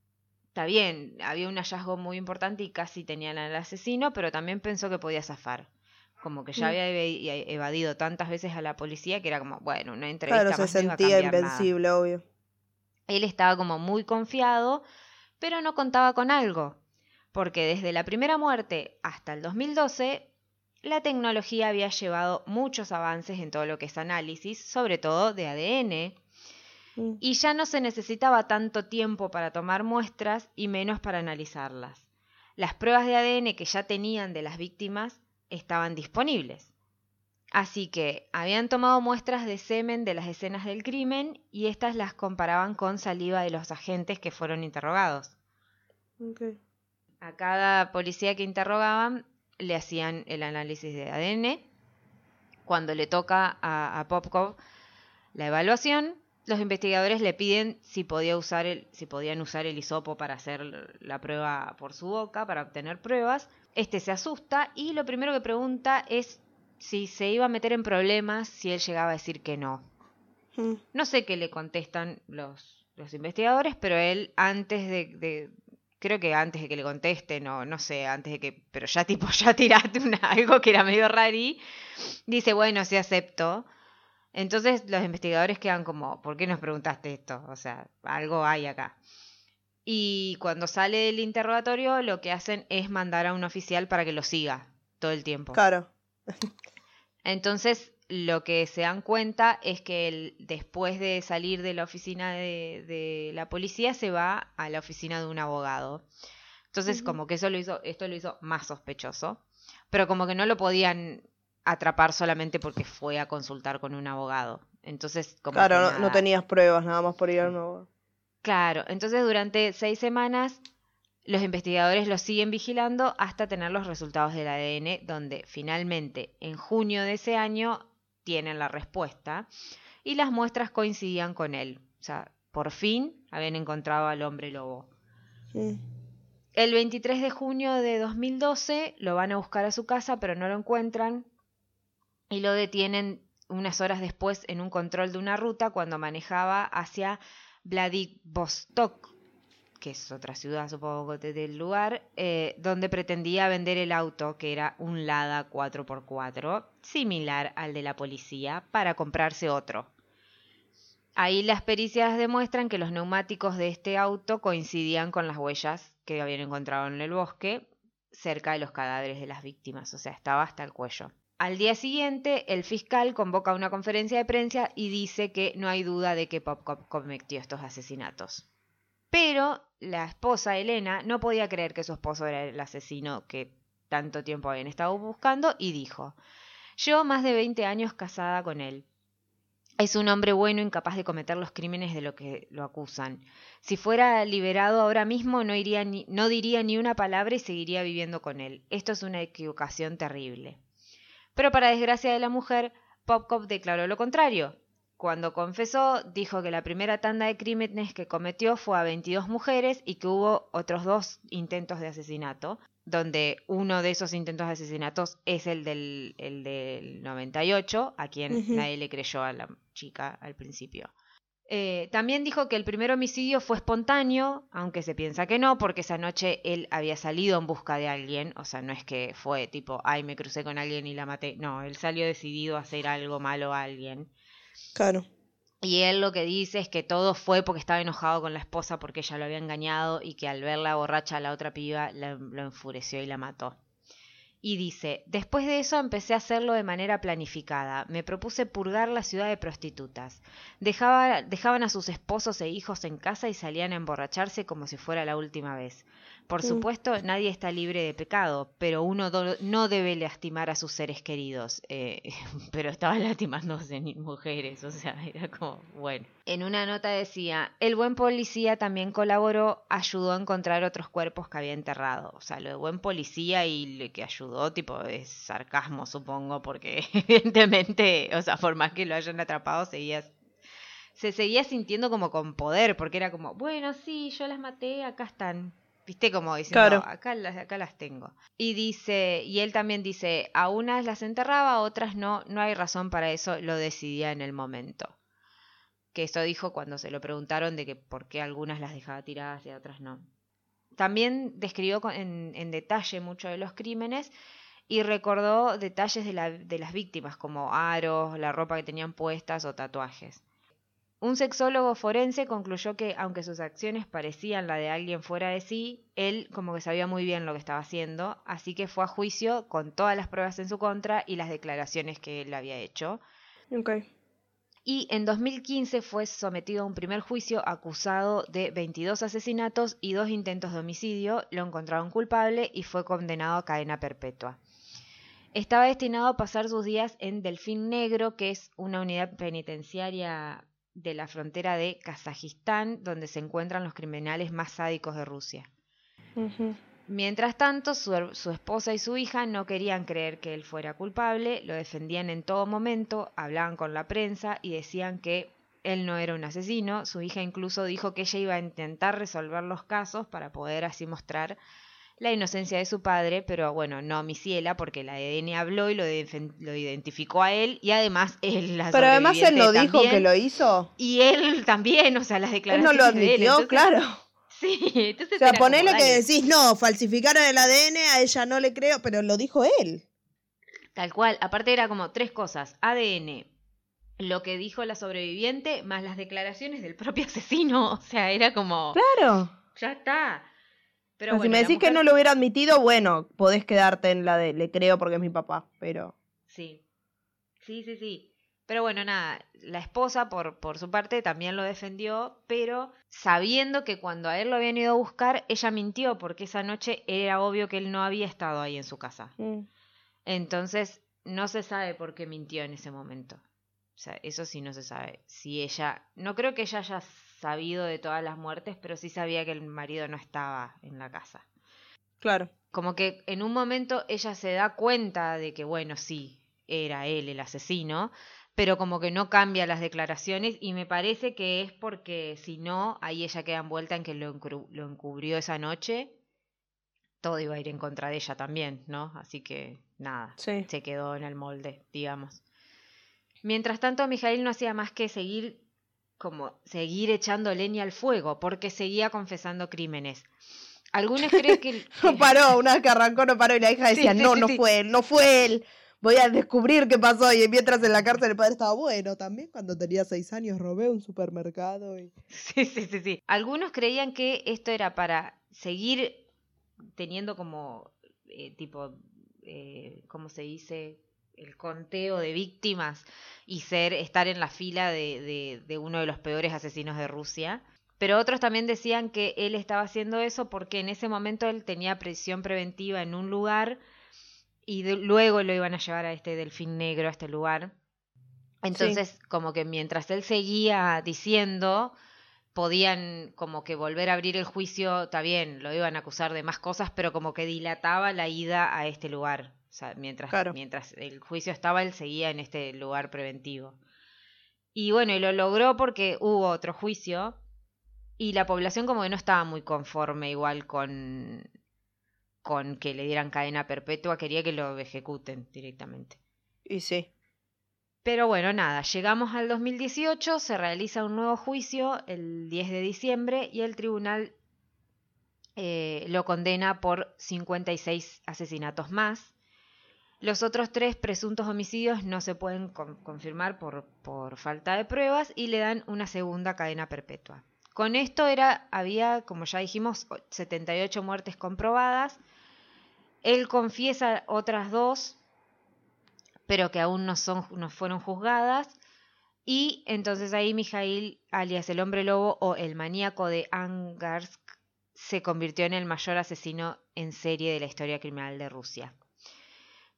está bien, había un hallazgo muy importante y casi tenían al asesino, pero también pensó que podía zafar. Como que ya Mm. había evadido tantas veces a la policía que era como, bueno, una entrevista Claro, se más no a sentía nada. invencible, obvio. Él estaba como muy confiado, pero no contaba con algo, porque desde la primera muerte hasta el 2012, la tecnología había llevado muchos avances en todo lo que es análisis, sobre todo de ADN, y ya no se necesitaba tanto tiempo para tomar muestras y menos para analizarlas. Las pruebas de ADN que ya tenían de las víctimas estaban disponibles. Así que habían tomado muestras de semen de las escenas del crimen y estas las comparaban con saliva de los agentes que fueron interrogados. A cada policía que interrogaban le hacían el análisis de ADN. Cuando le toca a, a Popkov la evaluación, los investigadores le piden si, podía usar el, si podían usar el hisopo para hacer la prueba por su boca, para obtener pruebas. Este se asusta y lo primero que pregunta es si se iba a meter en problemas si él llegaba a decir que no. Mm. No sé qué le contestan los, los investigadores, pero él antes de, de- creo que antes de que le contesten, o no sé, antes de que, pero ya tipo, ya tiraste una, algo que era medio rari, dice, bueno, sí acepto. Entonces los investigadores quedan como, ¿por qué nos preguntaste esto? O sea, algo hay acá. Y cuando sale el interrogatorio, lo que hacen es mandar a un oficial para que lo siga todo el tiempo. Claro. Entonces, lo que se dan cuenta es que él, después de salir de la oficina de, de la policía, se va a la oficina de un abogado. Entonces, como que eso lo hizo, esto lo hizo más sospechoso. Pero como que no lo podían atrapar solamente porque fue a consultar con un abogado. Entonces, como Claro, no, tenías pruebas, nada más por ir al nuevo. Claro, entonces durante seis semanas los investigadores los siguen vigilando hasta tener los resultados del ADN, donde finalmente en junio de ese año tienen la respuesta y las muestras coincidían con él. O sea, por fin habían encontrado al hombre lobo. El 23 de junio de 2012 lo van a buscar a su casa, pero no lo encuentran y lo detienen unas horas después en un control de una ruta cuando manejaba hacia Vladivostok, que es otra ciudad, supongo, de- del lugar, eh, donde pretendía vender el auto, que era un Lada 4x4, similar al de la policía, para comprarse otro. Ahí las pericias demuestran que los neumáticos de este auto coincidían con las huellas que habían encontrado en el bosque cerca de los cadáveres de las víctimas, o sea, estaba hasta el cuello. Al día siguiente, el fiscal convoca una conferencia de prensa y dice que no hay duda de que Popcop cometió estos asesinatos. Pero la esposa, Elena, no podía creer que su esposo era el asesino que tanto tiempo habían estado buscando y dijo, Llevo más de 20 años casada con él. Es un hombre bueno incapaz de cometer los crímenes de lo que lo acusan. Si fuera liberado ahora mismo no, ni- no diría ni una palabra y seguiría viviendo con él. Esto es una equivocación terrible. Pero para desgracia de la mujer, Popkov declaró lo contrario. Cuando confesó, dijo que la primera tanda de crímenes que cometió fue a 22 mujeres y que hubo otros dos intentos de asesinato, donde uno de esos intentos de asesinatos es el del, el del 98, a quien Ujú. nadie le creyó a la chica al principio. Eh, también dijo que el primer homicidio fue espontáneo, aunque se piensa que no, porque esa noche él había salido en busca de alguien, o sea, no es que fue tipo, ay, me crucé con alguien y la maté, no, él salió decidido a hacer algo malo a alguien. Claro. Y él lo que dice es que todo fue porque estaba enojado con la esposa porque ella lo había engañado y que al verla borracha a la otra piba la- lo enfureció y la mató. Y dice, después de eso empecé a hacerlo de manera planificada. Me propuse purgar la ciudad de prostitutas. Dejaba, dejaban a sus esposos e hijos en casa y salían a emborracharse como si fuera la última vez. Por supuesto, nadie está libre de pecado, pero uno no debe lastimar a sus seres queridos. Eh, pero estaban lastimándose mujeres, o sea, era como, bueno. En una nota decía, el buen policía también colaboró, ayudó a encontrar otros cuerpos que había enterrado. O sea, lo de buen policía y lo que ayudó, tipo, es sarcasmo, supongo, porque evidentemente, o sea, por más que lo hayan atrapado, seguía se seguía sintiendo como con poder, porque era como, bueno, sí, yo las maté, acá están. Viste, como diciendo, Claro. acá, las, acá las tengo. Y dice, y él también dice, a unas las enterraba, a otras no, no hay razón para eso, lo decidía en el momento. Que eso dijo cuando se lo preguntaron de que por qué algunas las dejaba tiradas y a otras no. También describió en, en detalle mucho de los crímenes y recordó detalles de, la- de las víctimas, como aros, la ropa que tenían puestas o tatuajes. Un sexólogo forense concluyó que, aunque sus acciones parecían la de alguien fuera de sí, él como que sabía muy bien lo que estaba haciendo, así que fue a juicio con todas las pruebas en su contra y las declaraciones que él había hecho. Y en 2015 fue sometido a un primer juicio acusado de 22 asesinatos y dos intentos de homicidio, lo encontraron culpable y fue condenado a cadena perpetua. Estaba destinado a pasar sus días en Delfín Negro, que es una unidad penitenciaria de la frontera de Kazajistán, donde se encuentran los criminales más sádicos de Rusia. Mientras tanto, su, su esposa y su hija no querían creer que él fuera culpable, lo defendían en todo momento, hablaban con la prensa y decían que él no era un asesino. Su hija incluso dijo que ella iba a intentar resolver los casos para poder así mostrar la inocencia de su padre, pero bueno, no Misiela, porque la ADN habló y lo, lo identificó a él y además él la Pero además él no sobreviviente dijo que también, lo hizo. Y él también, o sea, las Él declaraciones no lo de él, admitió, entonces- claro. Sí, entonces O sea, era como, ponele que dale. decís, no, falsificaron el ADN, a ella no le creo, pero lo dijo él. Tal cual. Aparte era como tres cosas. ADN, lo que dijo la sobreviviente, más las declaraciones del propio asesino. O sea, era como... Claro. Ya está. Pero Pero si bueno, me decís que no lo hubiera admitido, bueno, podés quedarte en la de le creo porque es mi papá, pero... Sí. Sí, sí, sí. Pero bueno, nada, la esposa por, por su parte también lo defendió, pero sabiendo que cuando a él lo habían ido a buscar, ella mintió porque esa noche era obvio que él no había estado ahí en su casa. mm, Entonces, no se sabe por qué mintió en ese momento. O sea, eso sí no se sabe. Si ella, no creo que ella haya sabido de todas las muertes, pero sí sabía que el marido no estaba en la casa. Claro. Como que en un momento ella se da cuenta de que, bueno, sí, era él el asesino, pero como que no cambia las declaraciones y me parece que es porque si no, ahí ella queda envuelta en que lo, encubrió esa noche. Todo iba a ir en contra de ella también, ¿no? Así que nada, Sí. se quedó en el molde, digamos. Mientras tanto, Mijail no hacía más que seguir como seguir echando leña al fuego, porque seguía confesando crímenes. Algunos creen que... No paró, una vez que arrancó no paró y la hija decía, sí, no, sí, no fue él, no fue él. Voy a descubrir qué pasó. Y mientras en la cárcel el padre estaba bueno también. Cuando tenía seis años robé un supermercado y... Sí, sí, sí, sí. Algunos creían que esto era para seguir teniendo como, eh, tipo, eh, ¿cómo se dice? El conteo de víctimas y ser, estar en la fila de, de, de uno de los peores asesinos de Rusia. Pero otros también decían que él estaba haciendo eso porque en ese momento él tenía prisión preventiva en un lugar y de- luego lo iban a llevar a este delfín negro, a este lugar. Entonces, como que mientras él seguía diciendo, podían como que volver a abrir el juicio, está bien, lo iban a acusar de más cosas, pero como que dilataba la ida a este lugar. O sea, mientras, Claro. mientras el juicio estaba, él seguía en este lugar preventivo. Y bueno, y lo logró porque hubo otro juicio y la población como que no estaba muy conforme igual con, con que le dieran cadena perpetua, quería que lo ejecuten directamente. Y sí. Pero bueno, nada, llegamos al 2018, se realiza un nuevo juicio el 10 de diciembre y el tribunal eh, lo condena por 56 asesinatos más. Los otros tres presuntos homicidios no se pueden con- confirmar por, falta de pruebas y le dan una segunda cadena perpetua. Con esto era, había, como ya dijimos, o- 78 muertes comprobadas. Él confiesa otras dos pero que aún no, son, no fueron juzgadas. Y entonces ahí Mijail, alias el hombre lobo o el maníaco de Angarsk, se convirtió en el mayor asesino en serie de la historia criminal de Rusia.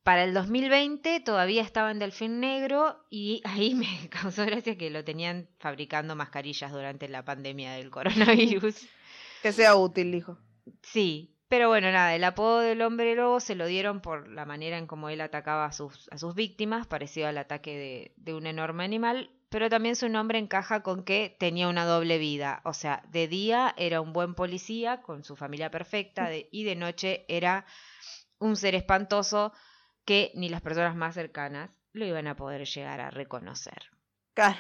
Para el 2020 todavía estaba en Delfín Negro y ahí me causó gracia que lo tenían fabricando mascarillas durante la pandemia del coronavirus. Que sea útil, dijo. Sí, pero bueno, nada, el apodo del hombre lobo se lo dieron por la manera en cómo él atacaba a sus, a sus víctimas, parecido al ataque de, de un enorme animal, pero también su nombre encaja con que tenía una doble vida, o sea, de día era un buen policía con su familia perfecta de- y de noche era un ser espantoso que ni las personas más cercanas lo iban a poder llegar a reconocer. Claro,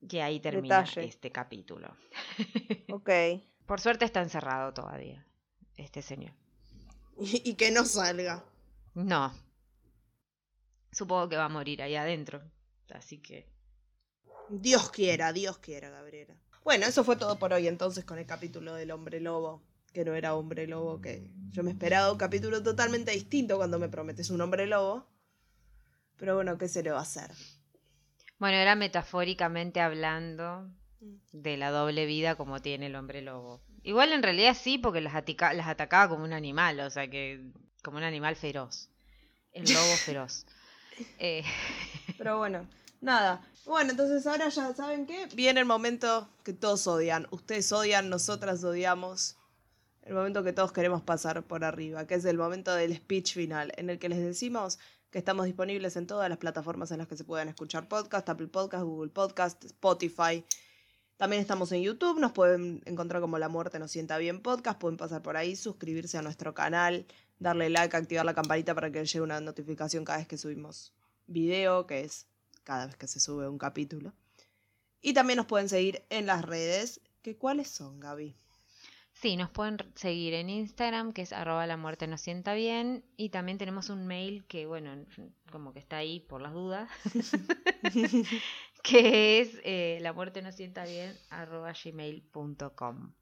Y ahí termina Detalle. este capítulo. ok. Por suerte está encerrado todavía, este señor. Y, y que no salga. No. Supongo que va a morir ahí adentro. Así que. Dios quiera, Dios quiera, Gabriela. Bueno, eso fue todo por hoy entonces con el capítulo del hombre lobo, que no era hombre lobo, que yo me esperaba un capítulo totalmente distinto cuando me prometes un hombre lobo. Pero bueno, ¿qué se le va a hacer? Bueno, era metafóricamente hablando de la doble vida como tiene el hombre lobo. Igual en realidad sí, porque las, atica- las atacaba como un animal, o sea que como un animal feroz. El lobo feroz. Eh, Pero bueno, nada. Bueno, entonces ahora ya saben qué. Viene el momento que todos odian. Ustedes odian, nosotras odiamos. El momento que todos queremos pasar por arriba, que es el momento del speech final, en el que les decimos que estamos disponibles en todas las plataformas en las que se puedan escuchar podcast, Apple Podcast, Google Podcast, Spotify. También estamos en YouTube, nos pueden encontrar como La Muerte Nos Sienta Bien Podcast, pueden pasar por ahí, suscribirse a nuestro canal, darle like, activar la campanita para que llegue una notificación cada vez que subimos video, que es cada vez que se sube un capítulo. Y también nos pueden seguir en las redes, que cuáles son, Gaby. Sí, nos pueden seguir en Instagram, que es arroba la muerte nos sienta bien. Y también tenemos un mail que, bueno, como que está ahí por las dudas. que es eh, la muerte nos sienta bien arroba gmail.com.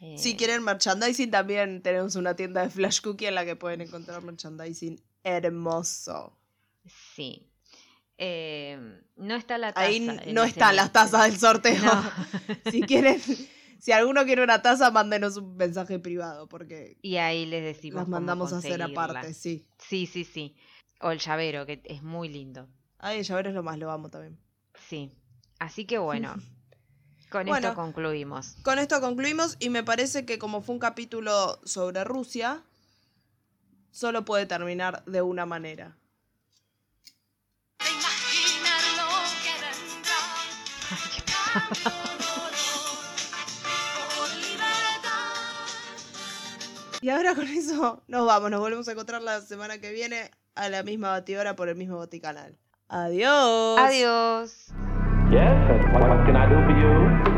Eh, Si quieren merchandising, también tenemos una tienda de Flash Cookie en la que pueden encontrar merchandising hermoso. Sí. Eh, no está la taza. Ahí no ese están las tazas del sorteo. No. si quieren, si alguno quiere una taza, mándenos un mensaje privado, porque Y ahí les decimos. las mandamos a hacer aparte, sí. Sí, sí, sí. O el llavero, que es muy lindo. Ay, el llavero es lo más, lo amo también. Sí. Así que bueno. Con Bueno. esto concluimos. Con esto concluimos y me parece que como fue un capítulo sobre Rusia, solo puede terminar de una manera. De imaginar Y ahora con eso nos vamos, nos volvemos a encontrar la semana que viene a la misma batidora por el mismo baticanal. Adiós. Adiós. Yes, and what, what can I do for you?